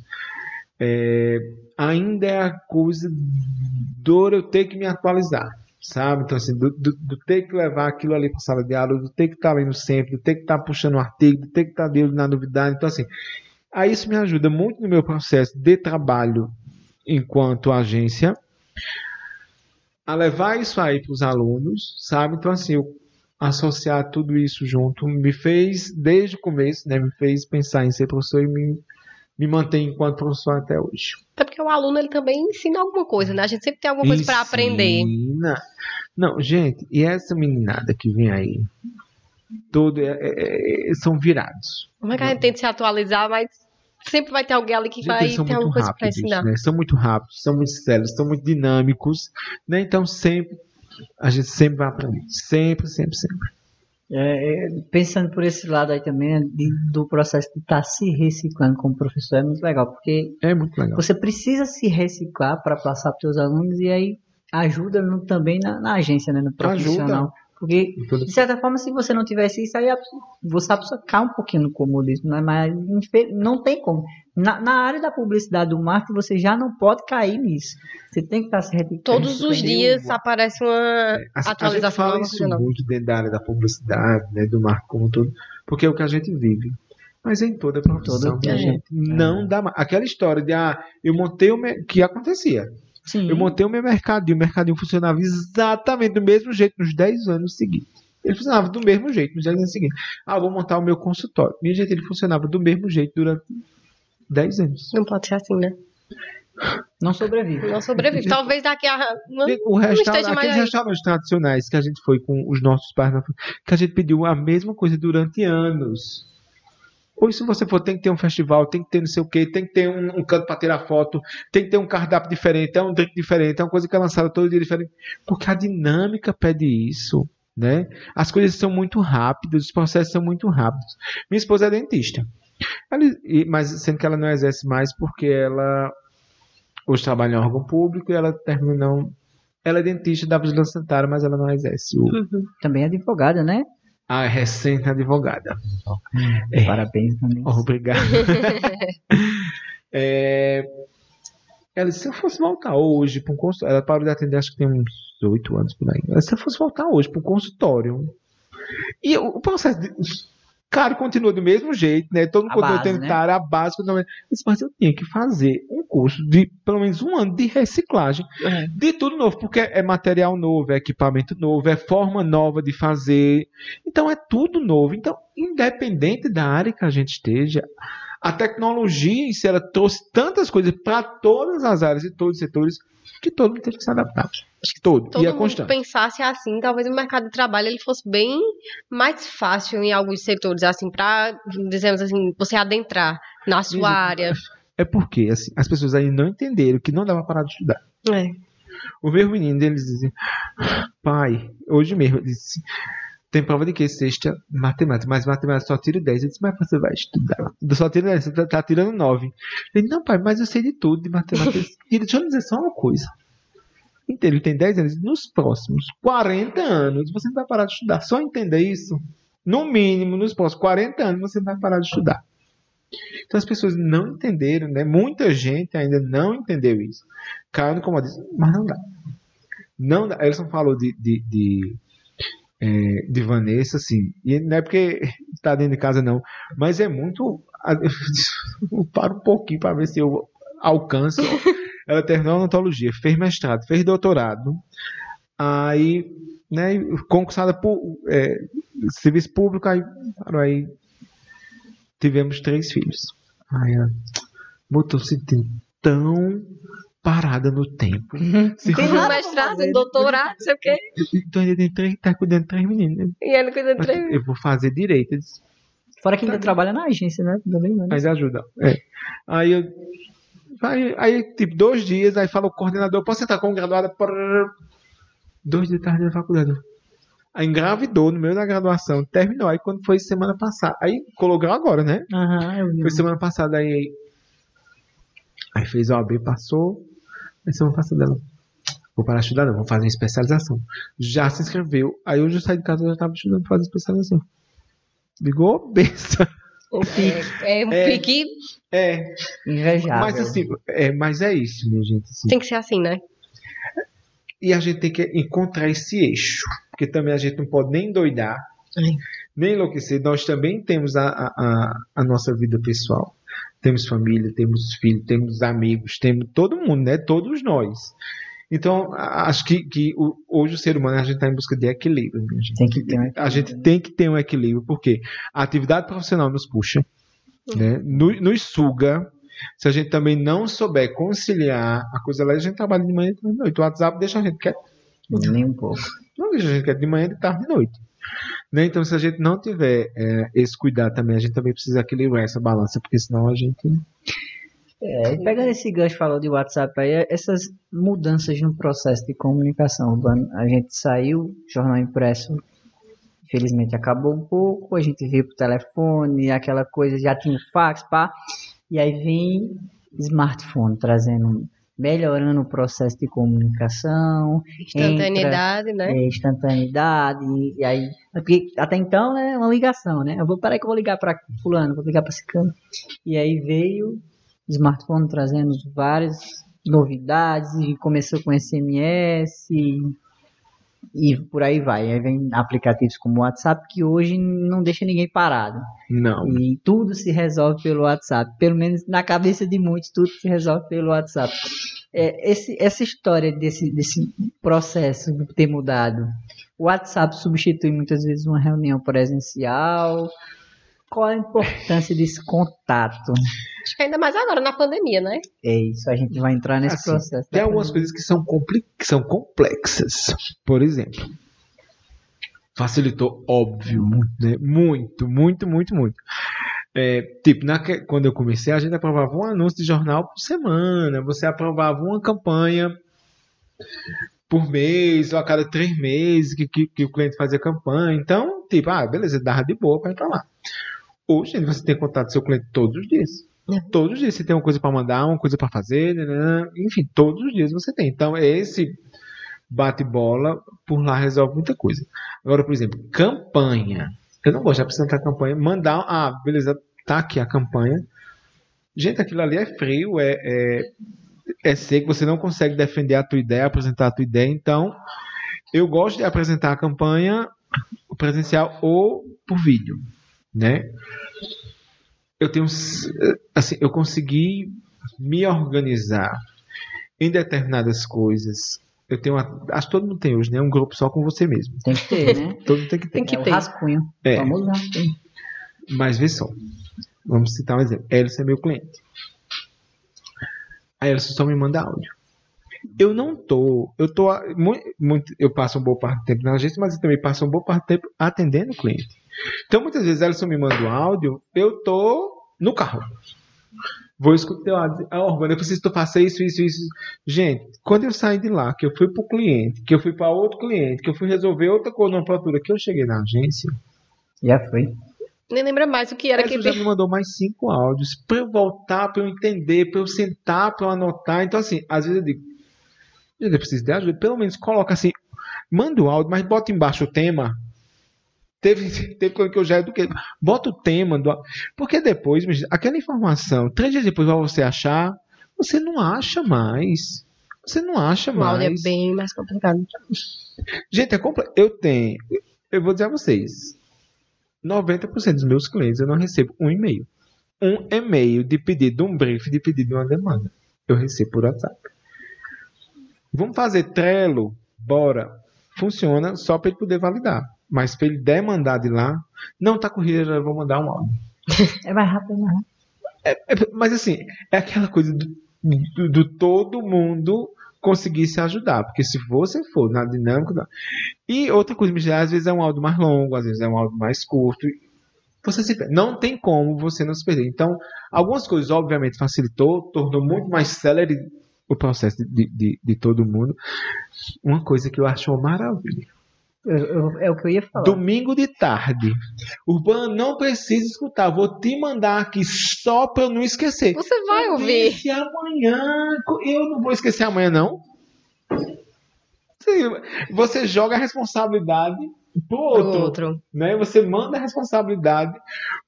é, ainda é a coisa do eu ter que me atualizar, sabe? Então, assim, do, do, do ter que levar aquilo ali para a sala de aula, do ter que estar lendo sempre, do ter que estar puxando um artigo, do ter que estar dentro na novidade. Então, assim, aí isso me ajuda muito no meu processo de trabalho enquanto agência, a levar isso aí para os alunos, sabe? Então, assim, eu associar tudo isso junto me fez, desde o começo, né, me fez pensar em ser professor e me, me mantém enquanto professor até hoje. Até porque o aluno ele também ensina alguma coisa, né? A gente sempre tem alguma coisa para aprender. Não, gente, e essa meninada que vem aí, todo é, é, é são virados. Como é que a gente tenta se atualizar, mas sempre vai ter alguém ali que Gente, vai ter alguma coisa para ensinar. né? São muito rápidos, são muito sérios, são muito dinâmicos, né? Então sempre a gente sempre vai aprender, sempre, sempre, sempre. É, é, pensando por esse lado aí também, né, de- do processo de estar se reciclando como professor, é muito legal, porque É muito legal. você precisa se reciclar para passar para os seus alunos e aí ajuda no- também na, na agência, né, no profissional. Porque, de certa forma, se você não tivesse isso, aí a você a pessoa cai um pouquinho no comodismo, né? mas não tem como. Na, na área da publicidade do marketing, você já não pode cair nisso. Você tem que estar se reciclando. Todos os dias aparece uma A, a gente atualização fala isso nova. muito dentro da área da publicidade, né, do marketing como um todo, porque é o que a gente vive. Mas em toda a profissão, Toda- é. gente, não dá mais. Aquela história de, ah, eu montei o... me- que acontecia. Sim. Eu montei o meu mercadinho, o mercadinho funcionava exatamente do mesmo jeito nos 10 anos seguintes. Ele funcionava do mesmo jeito nos 10 anos seguintes. Ah, eu vou montar o meu consultório. Minha gente, ele funcionava do mesmo jeito durante 10 anos. Não pode ser assim, né? Não sobrevive. Não sobrevive. Talvez daqui a. Não, O restaurante, mais aqueles restaurantes tradicionais que a gente foi com os nossos pais, na- que a gente pediu a mesma coisa durante anos. Hoje, se você for, tem que ter um festival, tem que ter não sei o quê, tem que ter um, um canto para tirar foto, tem que ter um cardápio diferente, é um drink diferente, é uma coisa que é lançada todo dia diferente. Porque a dinâmica pede isso, né? As coisas são muito rápidas, os processos são muito rápidos. Minha esposa é dentista. Ela- mas sendo que ela não exerce mais porque ela hoje trabalha em órgão público e ela terminou. Ela é dentista da vigilância sanitária, mas ela não exerce o. Também é advogada, né? A recente advogada. É. Parabéns também. Obrigado. É, Ela disse, se eu fosse voltar hoje para um consultório. Ela parou de atender, acho que tem uns oito anos por aí. Ela disse, se eu fosse voltar hoje para um consultório. E o, o processo. De... Cara, continua do mesmo jeito, né? Todo mundo A continua base, tendo né? cara, a base. continua- disse, mas eu tinha que fazer um curso de pelo menos um ano de reciclagem É. de tudo novo, porque é material novo, é equipamento novo, é forma nova de fazer. Então é tudo novo. Então, independente da área que a gente esteja, a tecnologia em si ela trouxe tantas coisas para todas as áreas e todos os setores que todo mundo teve que se adaptar. Acho que todo. todo e é mundo constante. pensasse assim, talvez o mercado de trabalho ele fosse bem mais fácil em alguns setores, assim, para, dizemos assim, você adentrar na sua área. É porque assim, as pessoas aí não entenderam que não dava para parar de estudar. É. O meu menino, eles dizem, pai, hoje mesmo, ele disse, tem prova de que sexta matemática, mas matemática só tiro 10. Eu disse, mas você vai estudar. Eu só tiro 10, você tá, tá tirando 9. Ele, não, pai, mas eu sei de tudo de matemática. e ele, deixa eu dizer só uma coisa. Ele tem 10 anos. Nos próximos 40 anos, você não vai parar de estudar. Só entenda isso. No mínimo, nos próximos 40 anos, você não vai parar de estudar. Então as pessoas não entenderam, né? Muita gente ainda não entendeu isso. Caiu no comodismo, mas não dá. Não dá. Elson falou de, de, de, é, de Vanessa, assim, e não é porque está dentro de casa, não, mas é muito. Eu paro um pouquinho para ver se eu alcanço. Ela terminou a odontologia, fez mestrado, fez doutorado, aí, né, concursada por é, serviço público, aí, aí tivemos três filhos. Ela botou se sentindo tão parada no tempo. Se Tem um mestrado, um doutorado, não sei o quê. Então ainda tem três, tá cuidando de três meninas. E ele cuida de três. Eu vou fazer direito. Disse, Fora que ainda trabalha na agência, né? Também, né? Mas ajuda. É. Aí eu. Aí, aí, tipo, dois dias, aí fala o coordenador, posso sentar como graduada? Prrr. Dois dias tarde da faculdade. Aí engravidou no meio da graduação, terminou. Aí quando foi semana passada. Aí colocou agora, né? Aham, eu vi. Foi semana passada aí. Aí fez o AB, passou. Aí você não passa dela. Vou parar de estudar, não, vou fazer uma especialização. Já se inscreveu. Aí hoje eu saí de casa e já estava estudando para fazer especialização. Ligou, besta. O pique É, é um É. pique. É, invejável. mas assim, é, mas é isso, minha gente. assim. Tem que ser assim, né? E a gente tem que encontrar esse eixo. Porque também a gente não pode nem doidar, nem enlouquecer. Nós também temos a, a, a nossa vida pessoal. Temos família, temos filhos, temos amigos, temos todo mundo, né? Todos nós. Então, a- acho que, que o- hoje o ser humano a gente está em busca de equilíbrio. minha gente. Tem que ter um A equilíbrio, gente né? tem que ter um equilíbrio, porque a atividade profissional nos puxa, né? nos, nos suga. Se a gente também não souber conciliar a coisa lá, a gente trabalha de manhã e de noite. O WhatsApp deixa a gente quieto. Nem um pouco. Não deixa a gente quieto de manhã, de tarde e de noite. Né? Então, se a gente não tiver é, esse cuidado também, a gente também precisa equilibrar essa balança, porque senão a gente. É, pegando esse gancho falou de WhatsApp aí, essas mudanças no processo de comunicação a gente saiu, jornal impresso, infelizmente acabou um pouco, a gente veio pro telefone, aquela coisa, já tinha fax, pá, e aí vem smartphone trazendo, melhorando o processo de comunicação, Instantaneidade, né? é, instantaneidade, e, aí, porque até então, é uma ligação, né, eu vou, peraí que eu vou ligar para fulano, vou ligar para ciclano, e aí veio o smartphone trazendo várias novidades, e começou com SMS, e, por aí vai, aí vem aplicativos como o WhatsApp, que hoje não deixa ninguém parado, Não. e tudo se resolve pelo WhatsApp. Pelo menos na cabeça de muitos, tudo se resolve pelo WhatsApp. É, esse- essa história desse, desse processo de ter mudado, o WhatsApp substitui muitas vezes uma reunião presencial. Qual a importância desse contato? Acho que ainda mais agora na pandemia, né? É isso, a gente vai entrar nesse Assim, processo. Tem algumas pandemia. coisas que são, que são complexas. Por exemplo, facilitou, óbvio, né? muito, muito, muito, muito. É, tipo, naque- quando eu comecei, a gente aprovava um anúncio de jornal por semana, você aprovava uma campanha por mês, ou a cada três meses que, que, que o cliente fazia campanha. Então, tipo, ah, beleza, dava de boa para entrar lá. Hoje, você tem contato com seu cliente todos os dias. Todos os dias você tem uma coisa para mandar, uma coisa para fazer, né? enfim, todos os dias você tem. Então, esse bate-bola por lá resolve muita coisa. Agora, por exemplo, campanha. Eu não gosto de apresentar campanha, mandar, ah, beleza, tá aqui a campanha. Gente, aquilo ali é frio, é, é, é seco, você não consegue defender a tua ideia, apresentar a tua ideia. Então, eu gosto de apresentar a campanha presencial ou por vídeo, né? Eu tenho, assim, eu consegui me organizar em determinadas coisas. Eu tenho, uma, acho que todo mundo tem hoje, né? Um grupo só com você mesmo. Tem que ter, né? Todo mundo tem que ter. Tem que é ter. rascunho. É. O famoso rascunho. Mas vê só. Vamos citar um exemplo. Elson é meu cliente. A Elson só me manda áudio. Eu não tô. Eu tô. Muito, muito, eu passo um boa parte do tempo na agência, mas eu também passo uma boa parte do tempo atendendo o cliente. Então, muitas vezes, Elson me manda um áudio, eu tô no carro. Vou escutar teu áudio. Ah, Orlando, eu preciso que tu faça isso, isso, isso. Gente, quando eu saí de lá, que eu fui pro cliente, que eu fui para outro cliente, que eu fui resolver outra coisa numa fatura, que eu cheguei na agência, Já foi. Nem lembra mais o que era que já me mandou mais cinco áudios para eu voltar, para eu entender, para eu sentar, para eu anotar. Então, assim, às vezes eu digo, eu preciso de ajuda. Pelo menos coloca assim, manda o áudio, mas bota embaixo o tema. Teve, teve coisa que eu já eduquei. Bota o tema do. Porque depois, aquela informação, três dias depois vai você achar, você não acha mais. Você não acha o áudio é mais. bem mais complicado. Gente, é completo. Eu tenho. Eu vou dizer a vocês. 90% dos meus clientes eu não recebo um e-mail. Um e-mail de pedido de um brief, de pedido de uma demanda. Eu recebo por WhatsApp. Vamos fazer Trello? Bora. Funciona só para ele poder validar. Mas para ele demandar de lá, não tá corrida, já vou mandar um áudio. É mais rápido, é mais rápido. É, mas assim, é aquela coisa do, do- do todo mundo conseguir se ajudar. Porque se você for na dinâmica. da- E outra coisa, às vezes é um áudio mais longo, às vezes é um áudio mais curto. Você se perde. Não tem como você não se perder. Então, algumas coisas, obviamente, facilitou, tornou muito mais célere o processo de, de, de todo mundo. Uma coisa que eu acho uma maravilha. Eu- eu- é o que eu ia falar. Domingo de tarde. Urbano, não precisa escutar. Vou te mandar aqui só pra eu não esquecer. Você vai ouvir. Se amanhã. Eu não vou esquecer amanhã, não. Sim, Você joga a responsabilidade pro Pro outro. outro. Né? Você manda a responsabilidade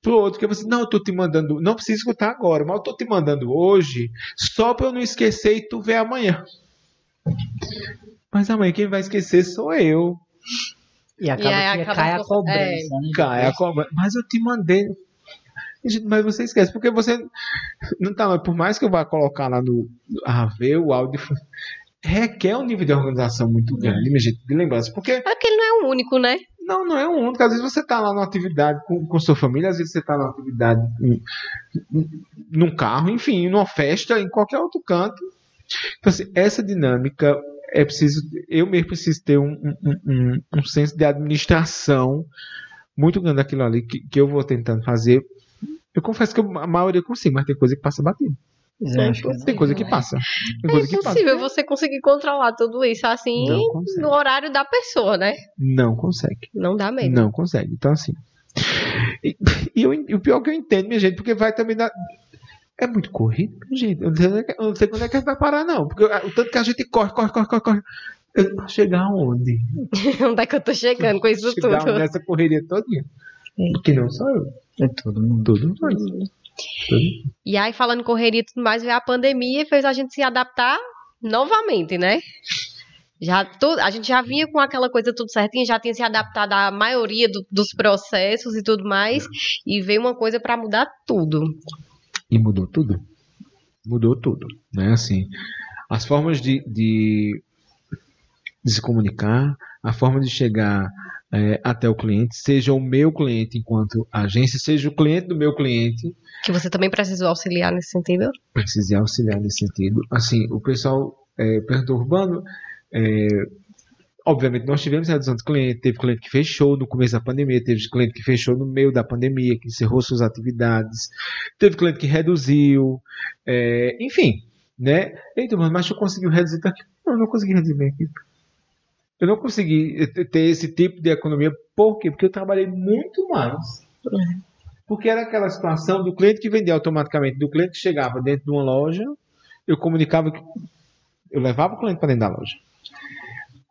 pro outro. Que você, não, eu tô te mandando. Não precisa escutar agora, mas eu tô te mandando hoje só pra eu não esquecer e tu ver amanhã. Mas amanhã quem vai esquecer sou eu. E acaba E aí que acaba cai a cobrança, né? Cai a cobra- Mas eu te mandei. Mas você esquece, porque você. Não tá, mas por mais que eu vá colocar lá no. Ah, ver o áudio. Requer um nível de organização muito grande, minha gente, de lembrança. Porque É porque ele não é o único, né? não, não é um único. Às vezes você tá lá numa atividade com, com sua família, às vezes você tá numa atividade em- em- num carro, enfim, numa festa, em qualquer outro canto. Então, assim, essa dinâmica é preciso. Eu mesmo preciso ter um, um, um, um senso de administração muito grande daquilo ali que, que eu vou tentando fazer. Eu confesso que eu- a maioria eu consigo, mas tem coisa que passa batido. Que Tem coisa que é. passa. Tem É coisa que passa. impossível você conseguir controlar tudo isso assim no horário da pessoa, né? Não consegue. Não dá mesmo. Não consegue. Então, assim. E, e eu, e o pior que eu entendo, minha gente, porque vai também dar. É muito corrido, gente. Eu não sei, é eu não sei quando é que vai parar, não. Porque o tanto que a gente corre, corre, corre, corre, corre. Chegar aonde? Onde é que eu tô chegando com isso chegar tudo? nessa correria todinha. Porque não só eu. É todo mundo. Todo mundo. E aí, falando em correria e tudo mais, veio a pandemia e fez a gente se adaptar novamente, né? Já tudo, a gente já vinha com aquela coisa tudo certinho, já tinha se adaptado à maioria do- dos processos e tudo mais, e veio uma coisa pra mudar tudo. E mudou tudo. Mudou tudo. Né? Assim, as formas de, de, de se comunicar, a forma de chegar é, até o cliente, seja o meu cliente enquanto agência, seja o cliente do meu cliente, Que você também precisou auxiliar nesse sentido? precisei auxiliar nesse sentido. Assim, o pessoal é, perguntou, Urbano, é, obviamente nós tivemos redução de cliente, teve cliente que fechou no começo da pandemia, teve cliente que fechou no meio da pandemia, que encerrou suas atividades, teve cliente que reduziu, é, enfim, né? Então, mas tu conseguiu reduzir tua equipe? Não, eu não consegui reduzir minha equipe. Eu não consegui ter esse tipo de economia. Por quê? Porque eu trabalhei muito mais. Porque era aquela situação do cliente que vendia automaticamente, do cliente que chegava dentro de uma loja, eu comunicava que eu levava o cliente para dentro da loja.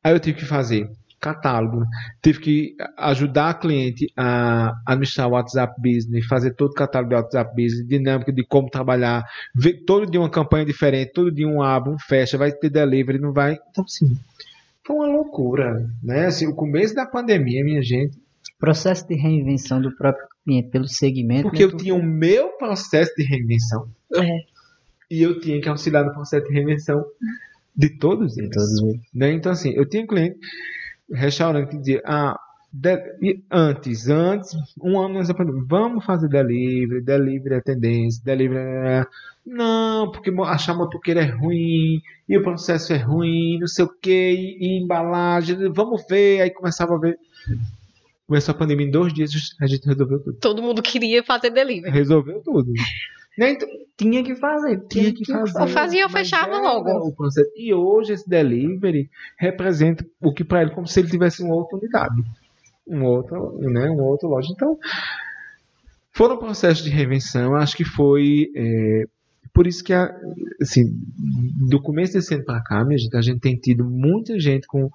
Aí eu tive que fazer catálogo, tive que ajudar a cliente a administrar o WhatsApp Business, fazer todo o catálogo do WhatsApp Business, dinâmica de como trabalhar, ver todo dia uma campanha diferente, todo dia um abre, um fecha, vai ter delivery, não vai. Então, assim, foi uma loucura, né? Assim, o começo da pandemia, minha gente, Processo de reinvenção do próprio cliente pelo segmento. porque né? eu tinha o meu processo de reinvenção É. e eu tinha que auxiliar no processo de reinvenção de todos eles. Todos eles. né? Então, assim, eu tinha um cliente, restaurante, que dizia, ah, de- antes, antes, um ano antes da pandemia, vamos fazer delivery, delivery é tendência, delivery é... Não, porque achar motoqueiro é ruim, e o processo é ruim, não sei o que, e, e embalagem, vamos ver, aí começava a ver. Começou a pandemia em dois dias, a gente resolveu tudo. Todo mundo queria fazer delivery. Resolveu tudo. Né? Então, Tinha que fazer. tinha que fazer. Ou fazia ou fechava logo. E hoje esse delivery representa o que para ele como se ele tivesse uma outra unidade, um outro, né, uma outra loja. Então, foram processos de reinvenção. Acho que foi é, por isso que assim, do começo desse ano para cá, minha gente, a gente tem tido muita gente com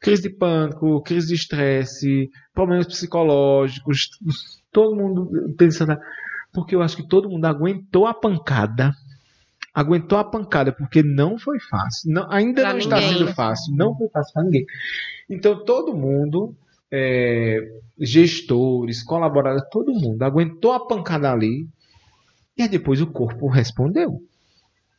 crise de pânico, crise de estresse, problemas psicológicos, todo mundo pensando porque eu acho que todo mundo aguentou a pancada. Aguentou a pancada, porque não foi fácil. Não, ainda Pra não está ninguém. sendo fácil. Não foi fácil para ninguém. Então, todo mundo, é, gestores, colaboradores, todo mundo aguentou a pancada ali. E aí depois o corpo respondeu.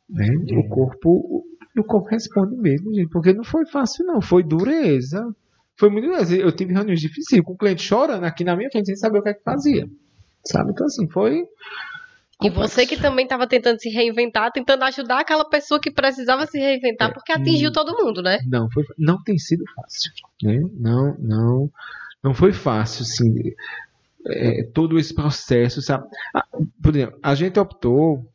Né? O corpo o corpo responde mesmo, gente, porque não foi fácil, não. Foi dureza. Foi muito dureza. Eu tive reuniões difíceis com o cliente chorando aqui na minha frente sem saber o que é que fazia. Sabe? Então, assim, foi. E você que também estava tentando se reinventar, tentando ajudar aquela pessoa que precisava se reinventar, É, porque atingiu todo mundo, né? Não, foi, não tem sido fácil. Né? Não, não, não foi fácil, sim. É, todo esse processo, sabe? Ah, por exemplo, a gente optou,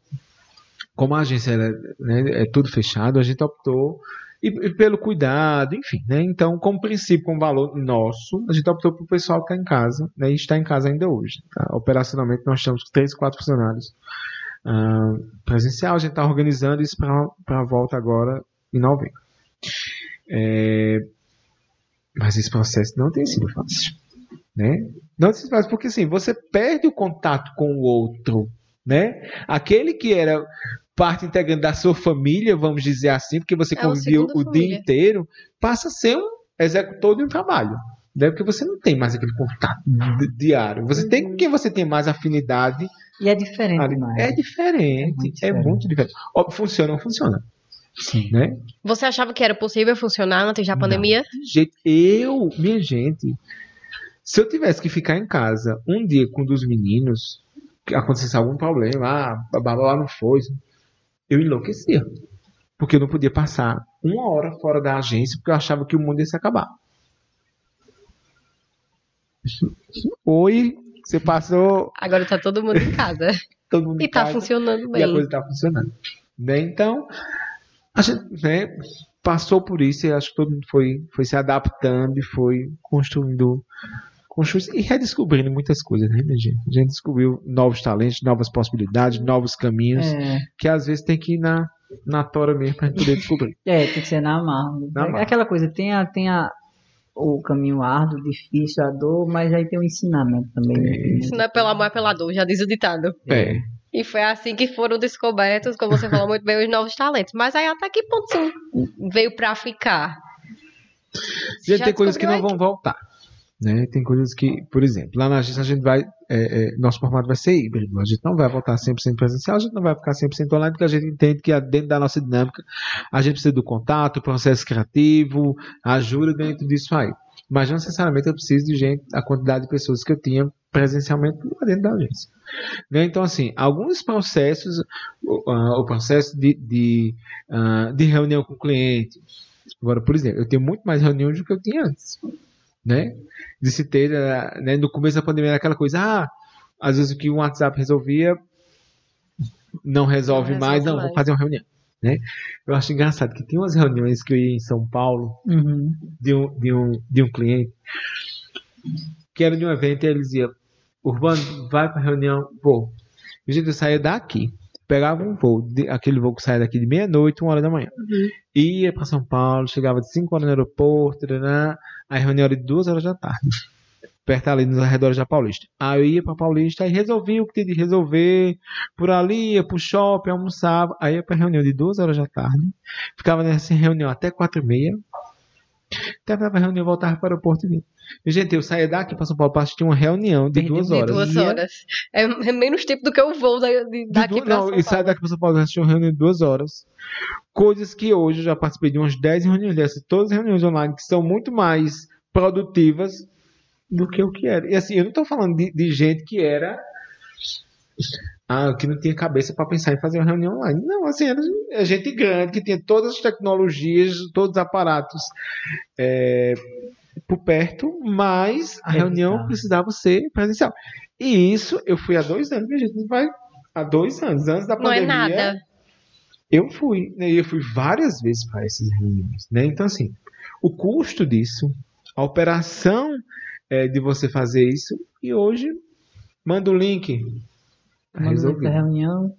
como a agência era, né, é tudo fechado, a gente optou e, e pelo cuidado, enfim, né? Então, como princípio, como valor nosso, a gente optou para o pessoal estar em casa, né? E está em casa ainda hoje. Tá? Operacionalmente, nós com três, quatro funcionários uh, presencial. A gente está organizando isso para a volta agora em novembro. É, mas esse processo não tem sido fácil, né? Não tem sido fácil porque assim você perde o contato com o outro, né? Aquele que era parte integrante da sua família, vamos dizer assim, porque você é conviveu o família. dia inteiro, passa a ser um executor de um trabalho. Né? Porque você não tem mais aquele contato diário. Você tem com quem você tem mais afinidade. E é diferente, ali. É diferente. É, é muito diferente. Funciona ou funciona. Sim. Né? Você achava que era possível funcionar antes da pandemia? Gente, eu, minha gente, se eu tivesse que ficar em casa um dia com um dos meninos, que acontecesse algum problema, ah, babá não foi, eu enlouquecia. Porque eu não podia passar uma hora fora da agência porque eu achava que o mundo ia se acabar. Oi, você passou. Agora tá todo mundo em casa. todo mundo e em tá casa, funcionando bem. E a coisa tá funcionando. Né? Então, a gente né, passou por isso e acho que todo mundo foi, foi se adaptando e foi construindo e redescobrindo muitas coisas, né, minha gente? A gente descobriu novos talentos, novas possibilidades, novos caminhos, É. que às vezes tem que ir na, na tora mesmo pra gente poder descobrir. É, tem que ser na marra. Na É marra. aquela coisa, tem, a, tem a, o caminho árduo, difícil, a dor, mas aí tem o ensinamento também. né? Isso não é pelo amor, é pela dor, já diz o ditado. É. E foi assim que foram descobertos, como você falou muito bem, os novos talentos. Mas aí até que ponto veio pra ficar? Gente, Já tem coisas que não vão voltar. Né? Tem coisas que, por exemplo, lá na agência a gente vai. é, é, nosso formato vai ser híbrido. A gente não vai voltar 100% presencial, a gente não vai ficar 100% online, porque a gente entende que dentro da nossa dinâmica a gente precisa do contato, processo criativo, ajuda dentro disso aí. Mas não necessariamente eu preciso de gente, a quantidade de pessoas que eu tinha presencialmente dentro da agência. Né? Então, assim, alguns processos, ah, o processo de, de, ah, de reunião com o cliente. Agora, por exemplo, eu tenho muito mais reuniões do que eu tinha antes. Né? De se ter, ah, né, no começo da pandemia, era aquela coisa, ah, às vezes o que o WhatsApp resolvia não resolve Não mais, resolve não, mais. vou fazer uma reunião. Né? Eu acho engraçado que tem umas reuniões que eu ia em São Paulo, Uhum. de um, de um, de um cliente que era de um evento e ele dizia, Urbano, vai pra reunião, vou. E a gente saía daqui, pegava um voo, aquele voo que saía daqui de meia-noite, uma hora da manhã. Ia pra São Paulo, chegava de 5 horas no aeroporto, tarará, aí reunião era de 2 horas da tarde. Perto ali nos arredores da Paulista. Aí eu ia pra Paulista e resolvia o que tinha de resolver. Por ali, ia pro shopping, almoçava. Aí ia pra reunião de 2 horas da tarde. Ficava nessa reunião até 4 e meia. Terminava a reunião, voltava para o aeroporto e vinha. E, gente, eu saía daqui para São Paulo para assistir uma reunião de duas De horas. duas Ia- horas. É, é menos tempo do que eu vou da- de- De daqui du- não, São e saia Paulo. daqui para São Paulo para assistir uma reunião de duas horas. Coisas que hoje eu já participei de umas 10 reuniões dessas, todas as reuniões online que são muito mais produtivas do que o que era. E assim, eu não estou falando de, de gente que era. Ah, que não tinha cabeça para pensar em fazer uma reunião online. Não, assim, era é gente grande que tinha todas as tecnologias, todos os aparatos é, por perto, mas a reunião Presencial. precisava ser presencial. E isso eu fui há dois anos, minha gente, vai há dois anos, antes da Não é pandemia. nada. Eu fui, né, e eu fui várias vezes para essas reuniões, né? Então assim, o custo disso, a operação é, de você fazer isso, e hoje manda o link, tá Manda resolvido, muita reunião.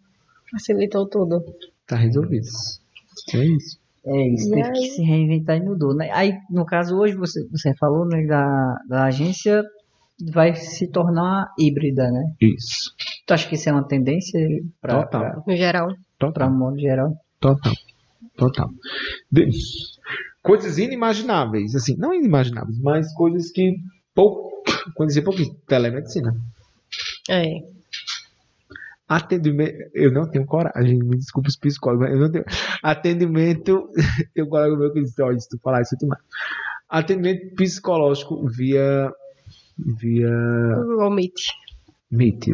Facilitou tudo. tá resolvido. É isso. É isso, E teve aí? que se reinventar e mudou, né? Aí, no caso, hoje você, você falou, né, da, da agência vai se tornar híbrida, né? Isso. Tu acha que isso é uma tendência para Total. No geral. para Total. modo geral? Total. Total. De- Coisas inimagináveis, assim, não inimagináveis, mas coisas que pouco, quando dizer pouquinho, telemedicina. É. Atendimento, eu não tenho coragem, me desculpa os psicólogos, mas eu não tenho. Atendimento, tem um colega meu que disse, olha, se tu falar isso, eu te mato. Atendimento psicológico via, via Google Meet. Meet.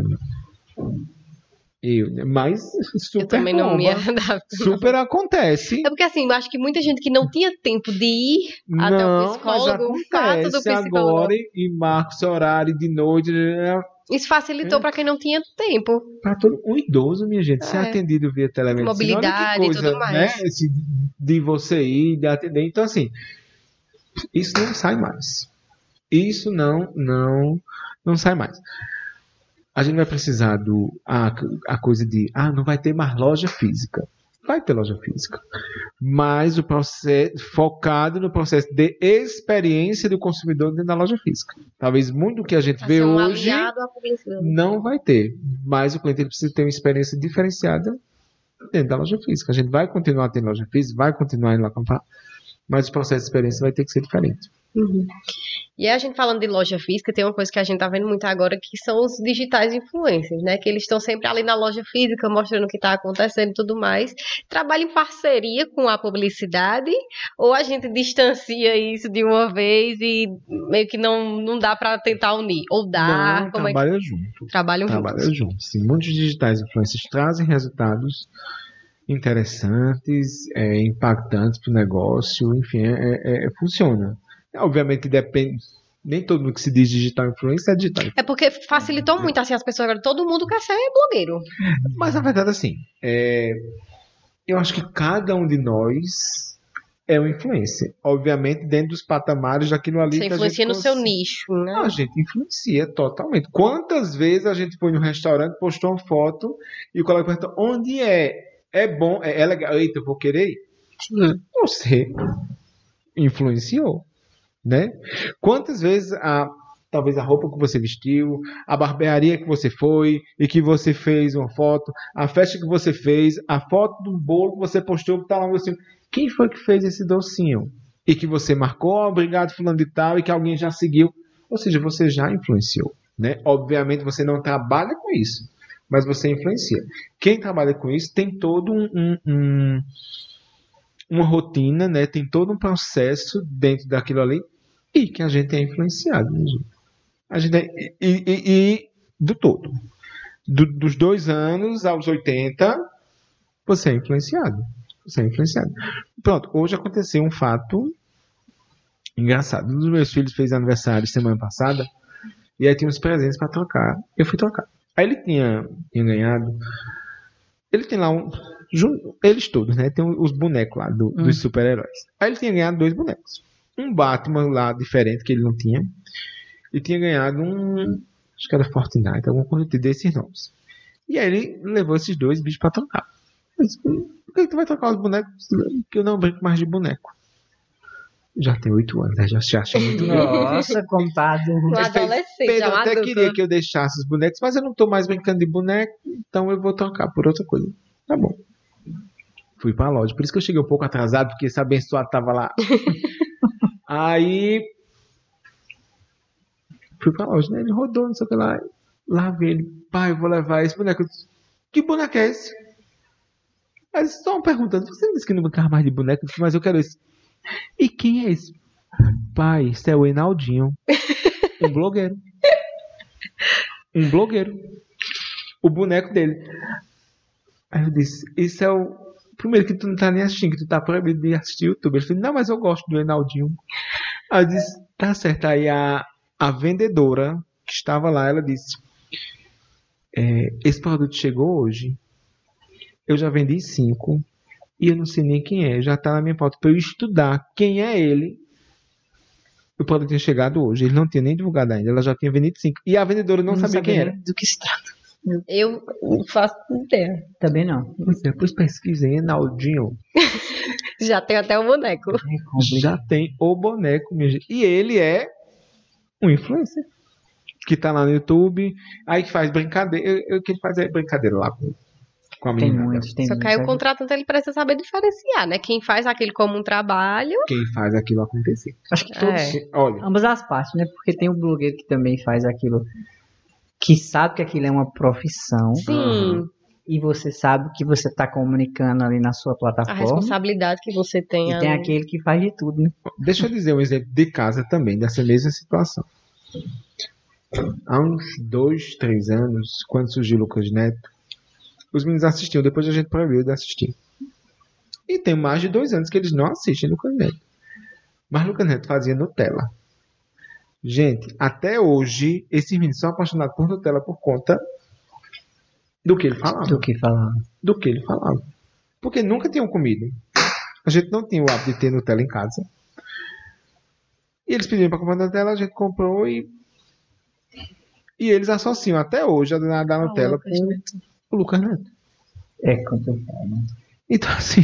Eu, mas super Eu também não me adapto. super acontece. É porque assim, eu acho que muita gente que não tinha tempo de ir até o Não, psicólogo, mas o fato do acontece psicólogo. agora e marca seu horário de noite, né? Isso facilitou É. para quem não tinha tempo. Para todo um idoso, minha gente, ser É. atendido via telemedicina. Mobilidade olha e coisa, tudo mais. Né? Esse, de você ir, de atender. Então, assim, isso não sai mais. Isso não, não, não sai mais. A gente vai precisar do a, a coisa de ah, não vai ter mais loja física. Vai ter loja física. Mas o processo focado no processo de experiência do consumidor dentro da loja física. Talvez muito do que a gente Vai vê um hoje não vai ter. Mas o cliente ele precisa ter uma experiência diferenciada dentro da loja física. A gente vai continuar tendo loja física, vai continuar indo lá comprar, mas o processo de experiência vai ter que ser diferente. Uhum. E a gente falando de loja física, tem uma coisa que a gente tá vendo muito agora, que são os digitais influencers, né? Que eles estão sempre ali na loja física, mostrando o que tá acontecendo e tudo mais. Trabalha em parceria com a publicidade, ou a gente distancia isso de uma vez e meio que não, não dá pra tentar unir? Ou dá? não, como é que trabalha junto. trabalham Trabalha juntos? junto. Sim, muitos digitais influencers trazem resultados interessantes, é, impactantes para o negócio, enfim, é, é- é- funciona. Obviamente depende, nem todo mundo que se diz digital influencer é digital. É porque facilitou muito, assim, as pessoas agora, todo mundo quer ser blogueiro. Mas na verdade, assim, é, eu acho que cada um de nós é um influencer. Obviamente, dentro dos patamares daquilo ali Você influencia no seu nicho, né? A gente influencia totalmente. Quantas vezes a gente foi no restaurante, postou uma foto e o colega perguntou: onde é? É bom? É, é legal? Eita, eu vou querer ir. Você influenciou, né? Quantas vezes a talvez a roupa que você vestiu, a barbearia que você foi e que você fez uma foto, a festa que você fez, a foto do bolo que você postou que tá lá no docinho. Quem foi que fez esse docinho? E que você marcou, "Ó, obrigado fulano de tal, e que alguém já seguiu. Ou seja, você já influenciou, né? Obviamente você não trabalha com isso, mas você influencia. Quem trabalha com isso tem todo um, um- um- uma rotina, né? Tem todo um processo dentro daquilo ali e que a gente é influenciado. Né, gente? A gente é, e, e- e do todo. Do- dos dois anos aos 80, você é influenciado. Você é influenciado. Pronto, hoje aconteceu um fato engraçado. Um dos meus filhos fez aniversário semana passada e aí tinha uns presentes para trocar. Eu fui trocar. Aí ele tinha, tinha ganhado. Ele tem lá um. Eles todos, né? Tem os bonecos lá do- dos super-heróis. Aí ele tinha ganhado dois bonecos. Um Batman lá diferente que ele não tinha. E tinha ganhado um. Acho que era Fortnite, alguma coisa desses nomes. E aí ele levou esses dois bichos pra trocar. Eu disse, Por que tu vai trocar os bonecos? Que eu não brinco mais de boneco. Já tem oito anos, né? Já se acha muito. Nossa, compadre. Um adolescente, Pedro, até adulto. queria que eu deixasse os bonecos, mas eu não tô mais brincando de boneco, então eu vou trocar por outra coisa. Tá bom. Fui pra loja. Por isso que eu cheguei um pouco atrasado, porque esse abençoado tava lá. Aí. Fui pra loja, né? Ele rodou, não sei o que lá. Lá ele, pai, eu vou levar esse boneco. Disse, que boneco é esse? Aí só uma pergunta, você disse que não brincava mais de boneco? Mas eu quero esse. E quem é esse? Pai, isso é o Enaldinho. Um blogueiro. Um blogueiro. O boneco dele. Aí eu disse, isso é o. Primeiro que tu não tá nem assistindo, que tu tá proibido de assistir YouTube. Ele falou, não, mas eu gosto do Enaldinho. Aí eu disse, tá certo. Aí a, a vendedora que estava lá, ela disse, "É, esse produto chegou hoje. Eu já vendi cinco. E eu não sei nem quem é. Já tá na minha pauta pra eu estudar quem é ele. O produto tinha chegado hoje. Ele não tinha nem divulgado ainda. Ela já tinha vendido cinco. E a vendedora não, sabia quem era. Do que se trata. Eu não faço ideia. Também não. Pois é, Depois pesquisei Enaldinho. Já tem até o boneco. É. Já tem o boneco, minha gente. E ele é um influencer. Que tá lá no YouTube. Aí que faz brincadeira. O que ele faz é brincadeira lá com, com a Tem menina. muitos, tem Só que aí o muitos. contratante ele precisa saber diferenciar, né? Quem faz aquilo como um trabalho. Quem faz aquilo acontecer. Acho que todos, É. Olha, ambas as partes, né? Porque tem o blogueiro que também faz aquilo, que sabe que aquilo é uma profissão Sim, e você sabe que você está comunicando ali na sua a plataforma. responsabilidade que você tem. E tem ali. aquele que faz de tudo, né? deixa eu dizer um exemplo de casa também, dessa mesma situação. Há uns dois, três anos, quando surgiu o Lucas Neto, os meninos assistiam, depois a gente proibiu de assistir. E tem mais de dois anos que eles não assistem Lucas Neto. Mas Lucas Neto fazia Nutella. Gente, até hoje, esses meninos são apaixonados por Nutella por conta do que ele falava. Do que falar. Do que ele falava. Porque nunca tinham comido. A gente não tinha o hábito de ter Nutella em casa. E eles pediram para comprar Nutella, a gente comprou e. E eles associam até hoje a da, Nutella Lucas com o Lucas Neto. É complicado. Então, assim,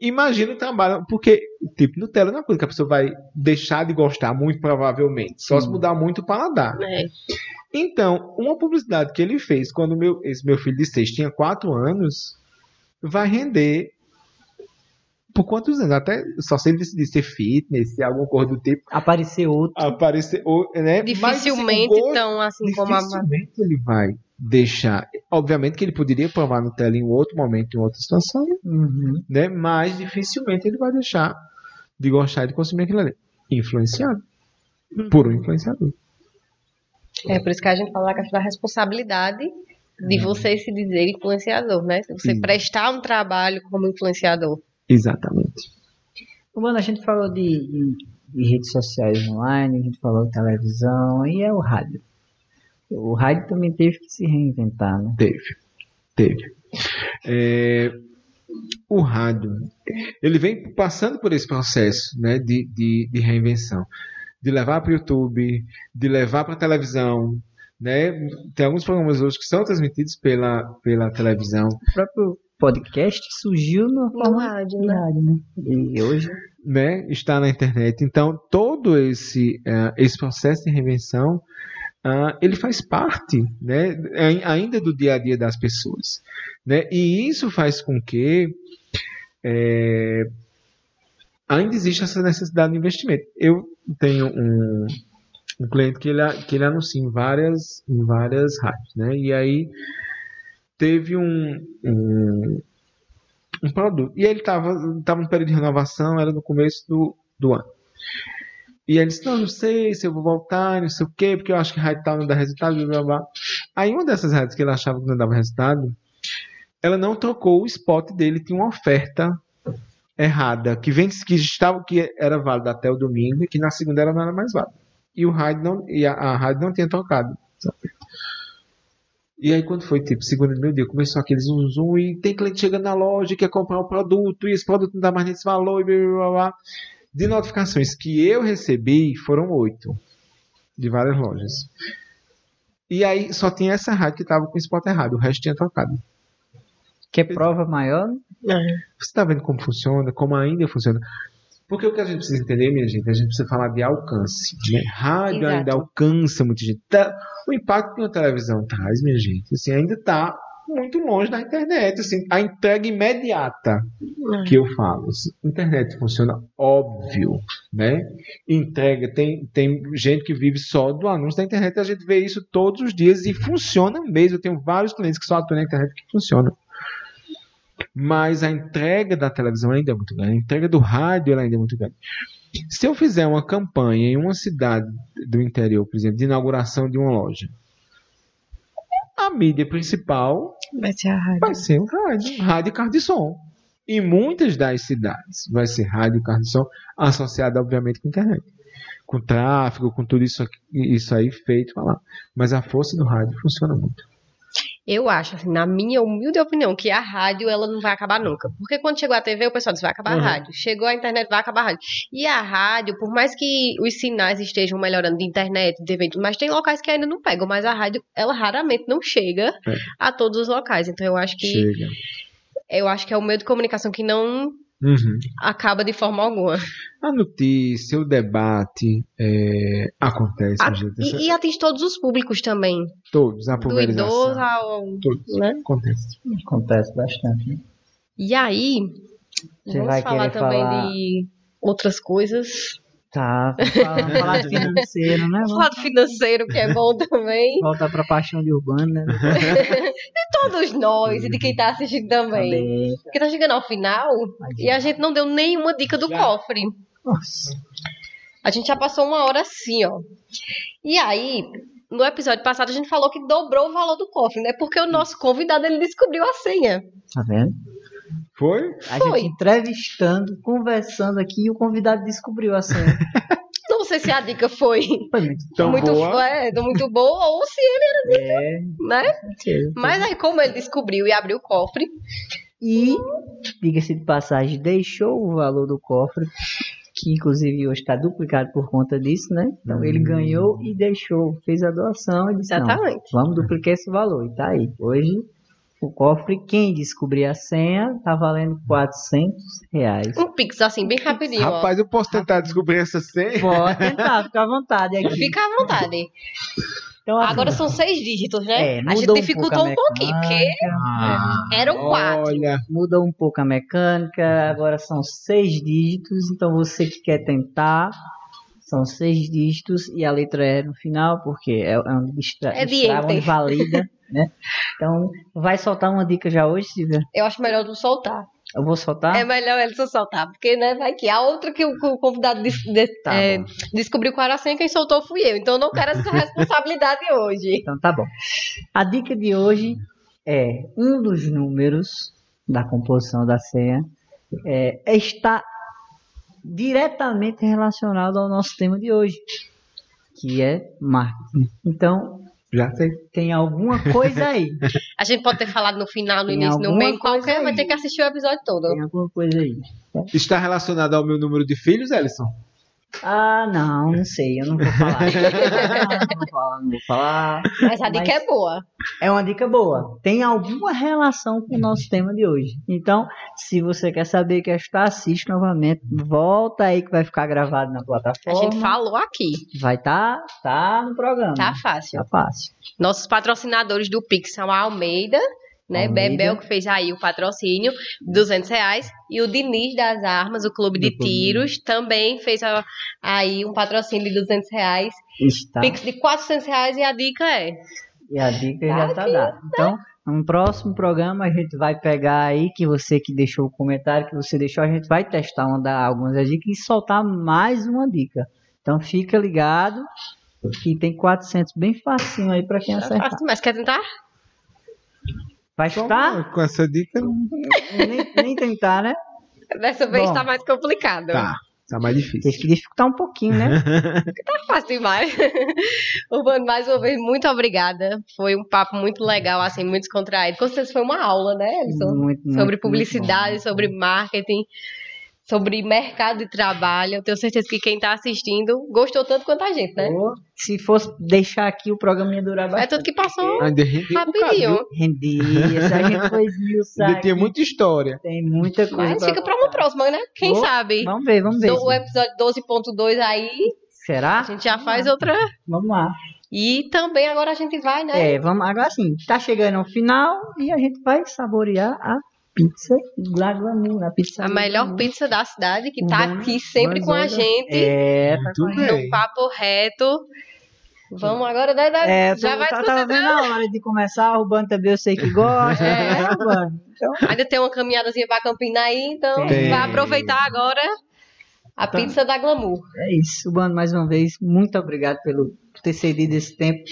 imagina o trabalho, porque, tipo, Nutella não é uma coisa que a pessoa vai deixar de gostar, muito provavelmente, só se Sim. mudar muito o paladar. É. Então, uma publicidade que ele fez quando meu, esse meu filho de seis tinha quatro anos, vai render por quantos anos? Até só se ele decidir ser fitness, ser alguma coisa do tipo, Aparecer outro. aparecer, ou, né? Mas, assim, o Dificilmente gosto- tão assim como a. dificilmente ele vai deixar. Obviamente que ele poderia provar Nutella em outro momento, em outra situação, Uhum. né? Mas dificilmente ele vai deixar de gostar de consumir aquilo ali. Influenciado. Por um influenciador. É por isso que a gente fala a questão da responsabilidade de você se dizer influenciador, né? Você Sim. prestar um trabalho como influenciador. Exatamente. Mano, a gente falou de, de, de redes sociais online, a gente falou de televisão e é o rádio. O rádio também teve que se reinventar, né? Teve. Teve. É, o rádio, ele vem passando por esse processo né, de, de, de reinvenção. De levar para o YouTube, de levar para a televisão. Né? Tem alguns programas hoje que são transmitidos pela, pela televisão. O próprio podcast surgiu no, No rádio, né? rádio, né? E hoje né, está na internet. Então, todo esse, eh, esse processo de reinvenção, ah, ele faz parte né, ai- ainda do dia a dia das pessoas. Né? E isso faz com que eh, ainda existe essa necessidade de investimento. Eu tenho um, um cliente que ele, que ele anuncia em várias, em várias rádios. Né? E aí teve um, um, um produto. E ele estava tava no período de renovação, era no começo do, do ano. E ele disse, não, não sei se eu vou voltar, não sei o quê, porque eu acho que rádio tal não dá resultado, blá, blá, blá. Aí uma dessas rádios que ele achava que não dava resultado, ela não trocou o spot dele, tinha uma oferta errada, que, vem, que estava que era válida até o domingo e que na segunda ela não era mais válida. E o rádio não, e a, a não tinha trocado. E aí quando foi tipo segunda, meu Deus, começou aquele zoom zoom e tem cliente chegando na loja e quer comprar um produto e esse produto não dá mais nesse valor e blá, blá, blá, blá. De notificações que eu recebi foram oito de várias lojas. E aí só tinha essa rádio que estava com o spot errado, o resto tinha trocado. quer prova maior, né? Você está vendo como funciona, como ainda funciona? Porque o que a gente precisa entender, minha gente, a gente precisa falar de alcance. Né? Rádio Exato. ainda alcança muita gente. Tá- O impacto que a televisão traz, minha gente, assim, ainda está muito longe da internet. Assim, a entrega imediata que eu falo. assim, internet funciona óbvio, né? Entrega, tem, tem gente que vive só do anúncio da internet, a gente vê isso todos os dias e funciona mesmo. Eu tenho vários clientes que só atuam na internet que funcionam. Mas a entrega da televisão ainda é muito grande, a entrega do rádio ainda é muito grande. Se eu fizer uma campanha em uma cidade do interior, por exemplo, de inauguração de uma loja, a mídia principal Vai ser a rádio. vai ser o rádio, rádio e carro de som. Em muitas das cidades vai ser rádio e carro de som, associado obviamente com internet. Com tráfego, com tudo isso, aqui- isso aí feito lá. Mas a força do rádio funciona muito. Eu acho, assim, na minha humilde opinião, que a rádio ela não vai acabar nunca. Porque quando chegou a TV, o pessoal disse vai acabar Uhum. a rádio. Chegou a internet, vai acabar a rádio. E a rádio, por mais que os sinais estejam melhorando de internet, de evento, mas tem locais que ainda não pegam. Mas a rádio, ela raramente não chega É. a todos os locais. Então eu acho que Chega. eu acho que é o meio de comunicação que não Uhum. acaba de forma alguma. A notícia, o debate é, acontece, A- gente. Isso é- E, e atinge todos os públicos também. todos, a Do pulverização. idoso ao. Todos. Né? Acontece. Acontece bastante. né? E aí, Você vamos vai falar também falar- de outras coisas. Tá, vamos falar, vamos falar de financeiro, né? Falar do financeiro, que é bom também. voltar pra paixão de urbano, né? Todos nós e de quem tá assistindo também. Também. Porque tá chegando ao final e a gente não deu nenhuma dica do Já. cofre. Nossa. A gente já passou uma hora assim, ó. E aí, no episódio passado, a gente falou que dobrou o valor do cofre, né? Porque o nosso convidado, ele descobriu a senha. Tá vendo? Foi? A Foi. gente entrevistando, conversando aqui e o convidado descobriu a senha. Não sei se a dica foi Foi muito Tão muito, boa. é, muito boa ou se ele É, né? certeza. Mas aí, como ele descobriu e abriu o cofre, E, diga-se de passagem, deixou o valor do cofre, que inclusive hoje está duplicado por conta disso, né? Então ele ganhou e deixou, fez a doação e disse, não, exatamente. vamos duplicar esse valor. E tá aí. Hoje, o cofre, quem descobrir a senha, tá valendo 400 reais. Um pix assim, bem rapidinho, ó. Rapaz, eu posso tentar descobrir essa senha? Pode tentar, fica à vontade aqui. Fica à vontade. Então, assim, Agora são seis dígitos, né? é, a gente dificultou um, um, pouquinho, porque mecânica, Ah, eram quatro. Olha, Mudou um pouco a mecânica, agora são seis dígitos, então você que quer tentar, são seis dígitos e a letra E no final, porque é, é um extra, É de enter. invalida, né? Então, vai soltar uma dica já hoje, Silvia? Eu acho melhor não soltar. Eu vou soltar? É melhor ele só soltar, porque né, vai que a outra que o, convidado des- de- Tá é, descobriu qual era a senha, quem soltou fui eu. Então eu não quero essa responsabilidade hoje. Então tá bom. A dica de hoje é um dos números da composição da senha é, está diretamente relacionado ao nosso tema de hoje, que é marketing. Então, já sei. tem alguma coisa aí. A gente pode ter falado no final, no Tem início, no meio, qualquer, vai ter que assistir o episódio todo. Tem alguma coisa aí. Está relacionado ao meu número de filhos, Ellison? Ah, não, não sei, eu não vou falar. não, não vou falar, não vou falar. Mas a dica Mas- é boa. É uma dica boa. Tem alguma relação com o nosso tema de hoje. Então, se você quer saber que está, assiste novamente. Volta aí que vai ficar gravado na A plataforma. gente falou aqui. Vai estar tá, no programa. Tá fácil. Tá fácil. Nossos patrocinadores do Pix são a Almeida, né? Almeida. Bebel, que fez aí o patrocínio, 200 reais. E o Diniz das Armas, o Clube de. Tiros, também fez aí um patrocínio de 200 reais. Está. Pix de 400 reais e a dica é... E a dica já tá dada. Então, no próximo programa a gente vai pegar aí que você que deixou o comentário que você deixou, a gente vai testar uma da, algumas dicas e soltar mais uma dica. Então fica ligado que tem 400 bem facinho aí para quem acertar. Mas quer tentar? Vai chutar? Com essa dica, não nem, nem tentar, né? Dessa vez Bom. tá mais complicado. tá. Tá mais difícil. Teve que dificultar um pouquinho, né? Tá fácil demais. Urbano, mais uma vez, muito obrigada. Foi um papo muito legal, assim, muito descontraído. Com certeza foi uma aula, né, Elson? Muito, muito, sobre muito publicidade, bom. sobre marketing, sobre mercado de trabalho. Eu tenho certeza que quem tá assistindo gostou tanto quanto a gente, né? Se fosse deixar aqui, o programa ia durar É bastante. tudo que passou rendi rapidinho. se a gente foi esmiuçar aqui, muita história. tem muita coisa Mas fica pra uma próxima, né? Quem sabe? Vamos ver, vamos ver. Do- o episódio 12.2 aí, Será? a gente já faz outra. Vamos lá. E também agora a gente vai, né? É, vamos agora sim. Tá chegando ao final e a gente vai saborear a pizza da Glamour, a pizza A melhor Glamour. pizza da cidade, que tá aqui sempre com a gente. É, tá com. No papo reto. Vamos agora, né? né? É, já tô, vai tá, tava vendo a hora de começar, o Bando também eu sei que gosta, É. né, Urbano? Então, Ainda tem uma caminhadazinha pra Campina aí, então Tem. vai aproveitar agora a Tá. pizza da Glamour. é isso, Bando, mais uma vez, muito obrigado pelo por ter cedido esse tempo,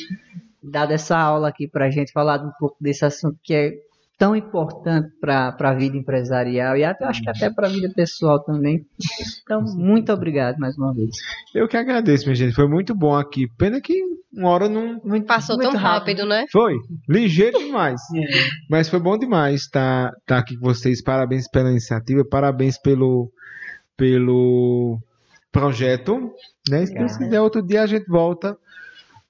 dado essa aula aqui pra gente, falado um pouco desse assunto que é tão importante para a vida empresarial e até acho que até para a vida pessoal também. Então, muito obrigado mais uma vez. Eu que agradeço, minha gente. Foi muito bom aqui. Pena que uma hora não. Muito, Passou muito tão rápido, né? Foi. Ligeiro demais. É. Mas foi bom demais estar tá, aqui com vocês. Parabéns pela iniciativa. Parabéns pelo, pelo projeto. Né? Se Deus quiser, outro dia a gente volta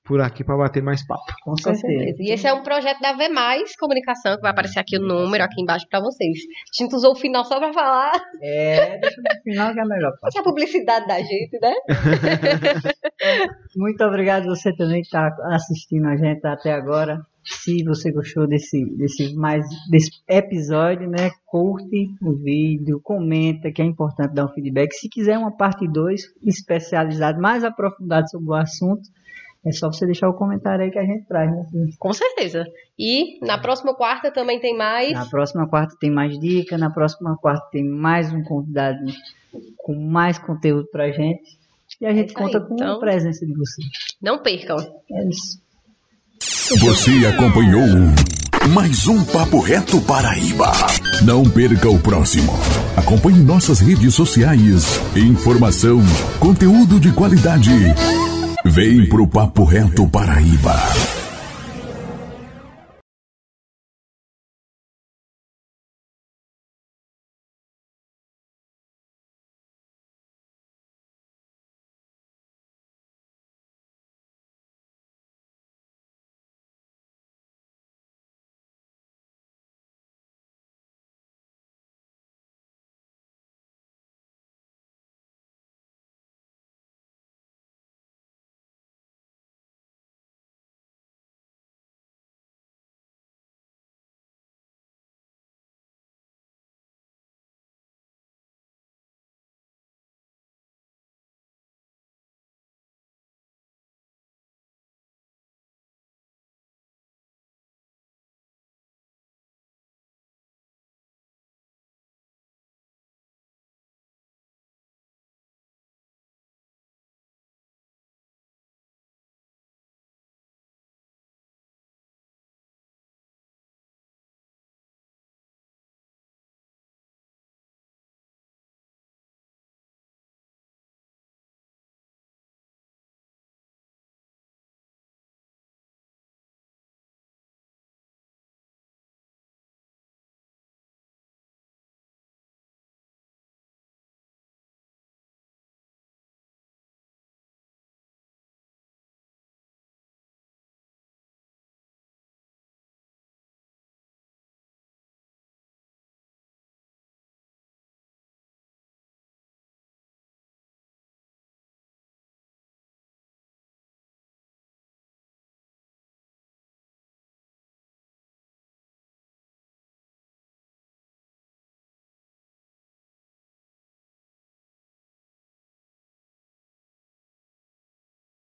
por aqui para bater mais papo. Com Com certeza. certeza. E esse é um projeto da V Mais Comunicação, que vai aparecer aqui o número aqui embaixo pra vocês. A gente usou o final só pra falar É, deixa no final que é melhor. que é a publicidade da gente, né? Muito obrigado você também que está assistindo a gente até agora. Se você gostou desse, desse, mais, desse episódio, né? Curte o vídeo, comenta, que é importante dar um feedback. Se quiser uma parte 2 especializada, mais aprofundada sobre o assunto, é só você deixar o comentário aí que a gente traz, né? Com certeza. E na próxima quarta também tem mais. Na próxima quarta tem mais dica, na próxima quarta tem mais um convidado com mais conteúdo pra gente. E a gente aí, conta com então. a presença de vocês. Não percam. É isso. Você acompanhou Mais um Papo Reto Paraíba. Não perca o próximo. Acompanhe nossas redes sociais. Informação, conteúdo de qualidade. Vem pro Papo Reto Paraíba.